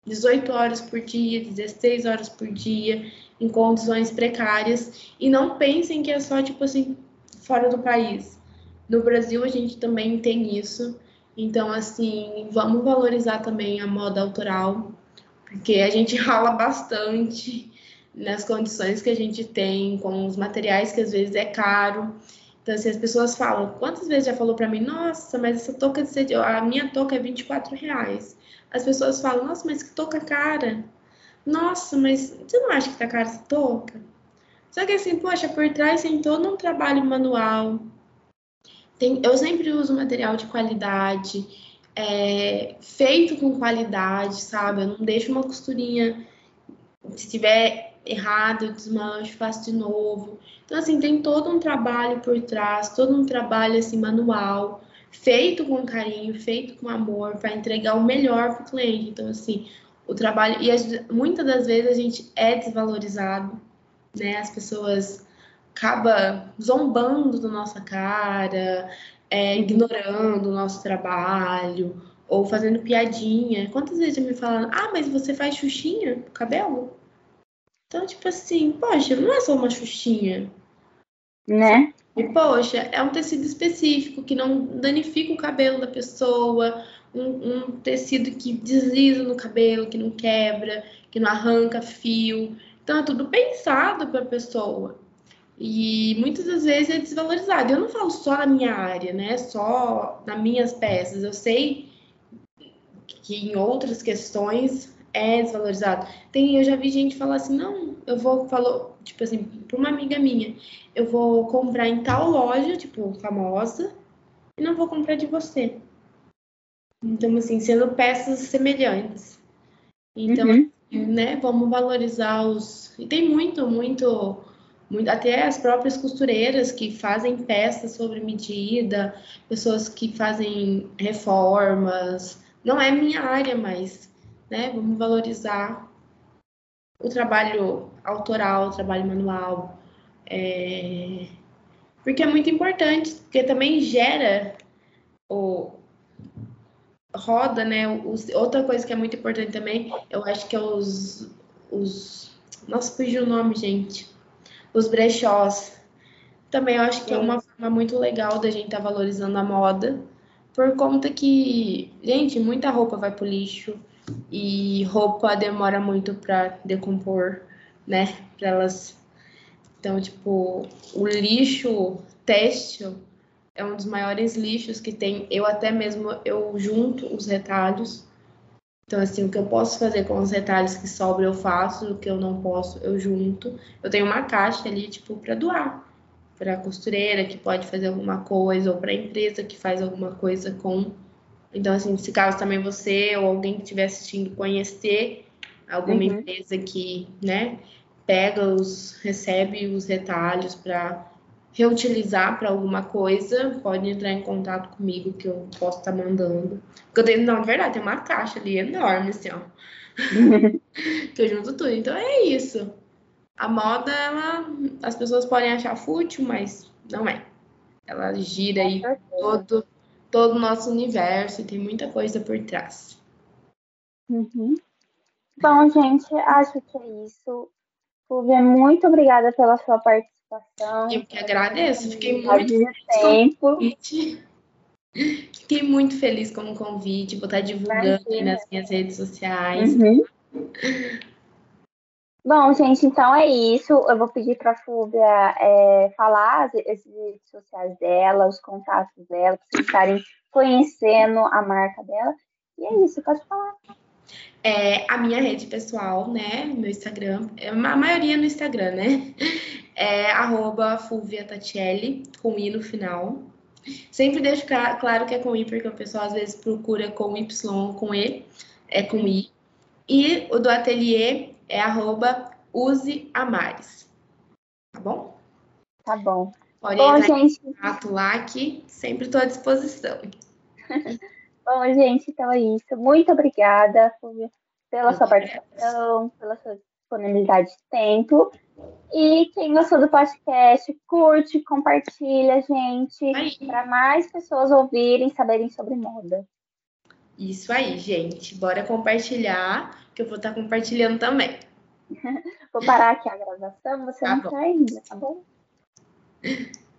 18 horas por dia, 16 horas por dia, em condições precárias, e não pensem que é só tipo assim fora do país. No Brasil a gente também tem isso. Então, assim, vamos valorizar também a moda autoral, porque a gente rala bastante nas condições que a gente tem, com os materiais que às vezes é caro. Então, assim, as pessoas falam, quantas vezes já falou para mim, nossa, mas essa touca, de a minha touca é 24 reais. As pessoas falam, nossa, mas que touca cara. Nossa, mas você não acha que tá cara essa touca? Só que assim, poxa, por trás tem todo um trabalho manual. Tem, eu sempre uso material de qualidade, é, feito com qualidade, sabe? Eu não deixo uma costurinha. Se tiver errado, eu desmancho, faço de novo. Então, assim, tem todo um trabalho por trás, todo um trabalho, assim, manual, feito com carinho, feito com amor, para entregar o melhor para o cliente. Então, assim, o trabalho. E muitas das vezes a gente é desvalorizado, né? As pessoas acabam zombando da nossa cara, é, ignorando o nosso trabalho, ou fazendo piadinha. Quantas vezes já me falam, ah, mas você faz xuxinha no cabelo? Então, tipo assim, poxa, não é só uma xuxinha. Né? E, poxa, é um tecido específico que não danifica o cabelo da pessoa, um, um tecido que desliza no cabelo, que não quebra, que não arranca fio. Então, é tudo pensado para a pessoa. E muitas das vezes é desvalorizado. Eu não falo só na minha área, né? Só nas minhas peças. Eu sei que em outras questões é desvalorizado. Tem, eu já vi gente falar assim, não, eu vou, falou, tipo assim, para uma amiga minha, eu vou comprar em tal loja, tipo, famosa, e não vou comprar de você. Então, assim, sendo peças semelhantes. Então, uhum. né, vamos valorizar os. E tem muito, muito, muito, até as próprias costureiras que fazem peças sobre medida, pessoas que fazem reformas. Não é minha área, mas né? Vamos valorizar o trabalho autoral, o trabalho manual, é... porque é muito importante, porque também gera o roda, né? Os... outra coisa que é muito importante também, eu acho que é os, os... nossa, fugiu o nome, gente, os brechós. Também eu acho que é uma forma muito legal da gente estar tá valorizando a moda, por conta que, gente, muita roupa vai pro lixo, e roupa demora muito para decompor, né? Para elas. Então, tipo, o lixo têxtil é um dos maiores lixos que tem. Eu até mesmo eu junto os retalhos. Então, assim, o que eu posso fazer com os retalhos que sobram, eu faço. O que eu não posso, eu junto. Eu tenho uma caixa ali, tipo, para doar. Para costureira que pode fazer alguma coisa, ou para empresa que faz alguma coisa com então, assim, se caso também você ou alguém que estiver assistindo conhecer alguma uhum. empresa que, né, pega os, recebe os retalhos para reutilizar para alguma coisa, pode entrar em contato comigo que eu posso estar tá mandando. Porque eu tenho, não, de verdade, tem uma caixa ali enorme, assim, ó. que eu junto tudo. Então é isso. A moda, ela, as pessoas podem achar fútil, mas não é. Ela gira aí todo, todo o nosso universo e tem muita coisa por trás. Uhum. Bom, gente, acho que é isso. Fulvia, muito obrigada pela sua participação. Eu que agradeço, fiquei muito feliz com o convite. Fiquei muito feliz com o convite, vou estar divulgando aí nas minhas redes sociais. Uhum. Bom, gente, então é isso. Eu vou pedir para a Fúvia é, falar as, as, redes sociais dela, os contatos dela, para vocês estarem conhecendo a marca dela. E é isso, pode falar. É, a minha rede pessoal, né? Meu Instagram, é a maioria no Instagram, né? É arroba Fulvia Tatielli, com I no final. Sempre deixo claro que é com I, porque o pessoal às vezes procura com Y ou com E, é com I. E o do ateliê é arroba use. Tá bom? Tá bom. Pode bom, entrar gente... em lá que sempre estou à disposição. bom, gente, então é isso. Muito obrigada pela sua participação, pela sua disponibilidade de tempo. E quem gostou do podcast, curte, compartilha, gente, para mais pessoas ouvirem, saberem sobre moda. Isso aí, gente. Bora compartilhar, que eu vou estar compartilhando também. vou parar aqui a gravação, você tá não bom. tá ainda, tá bom?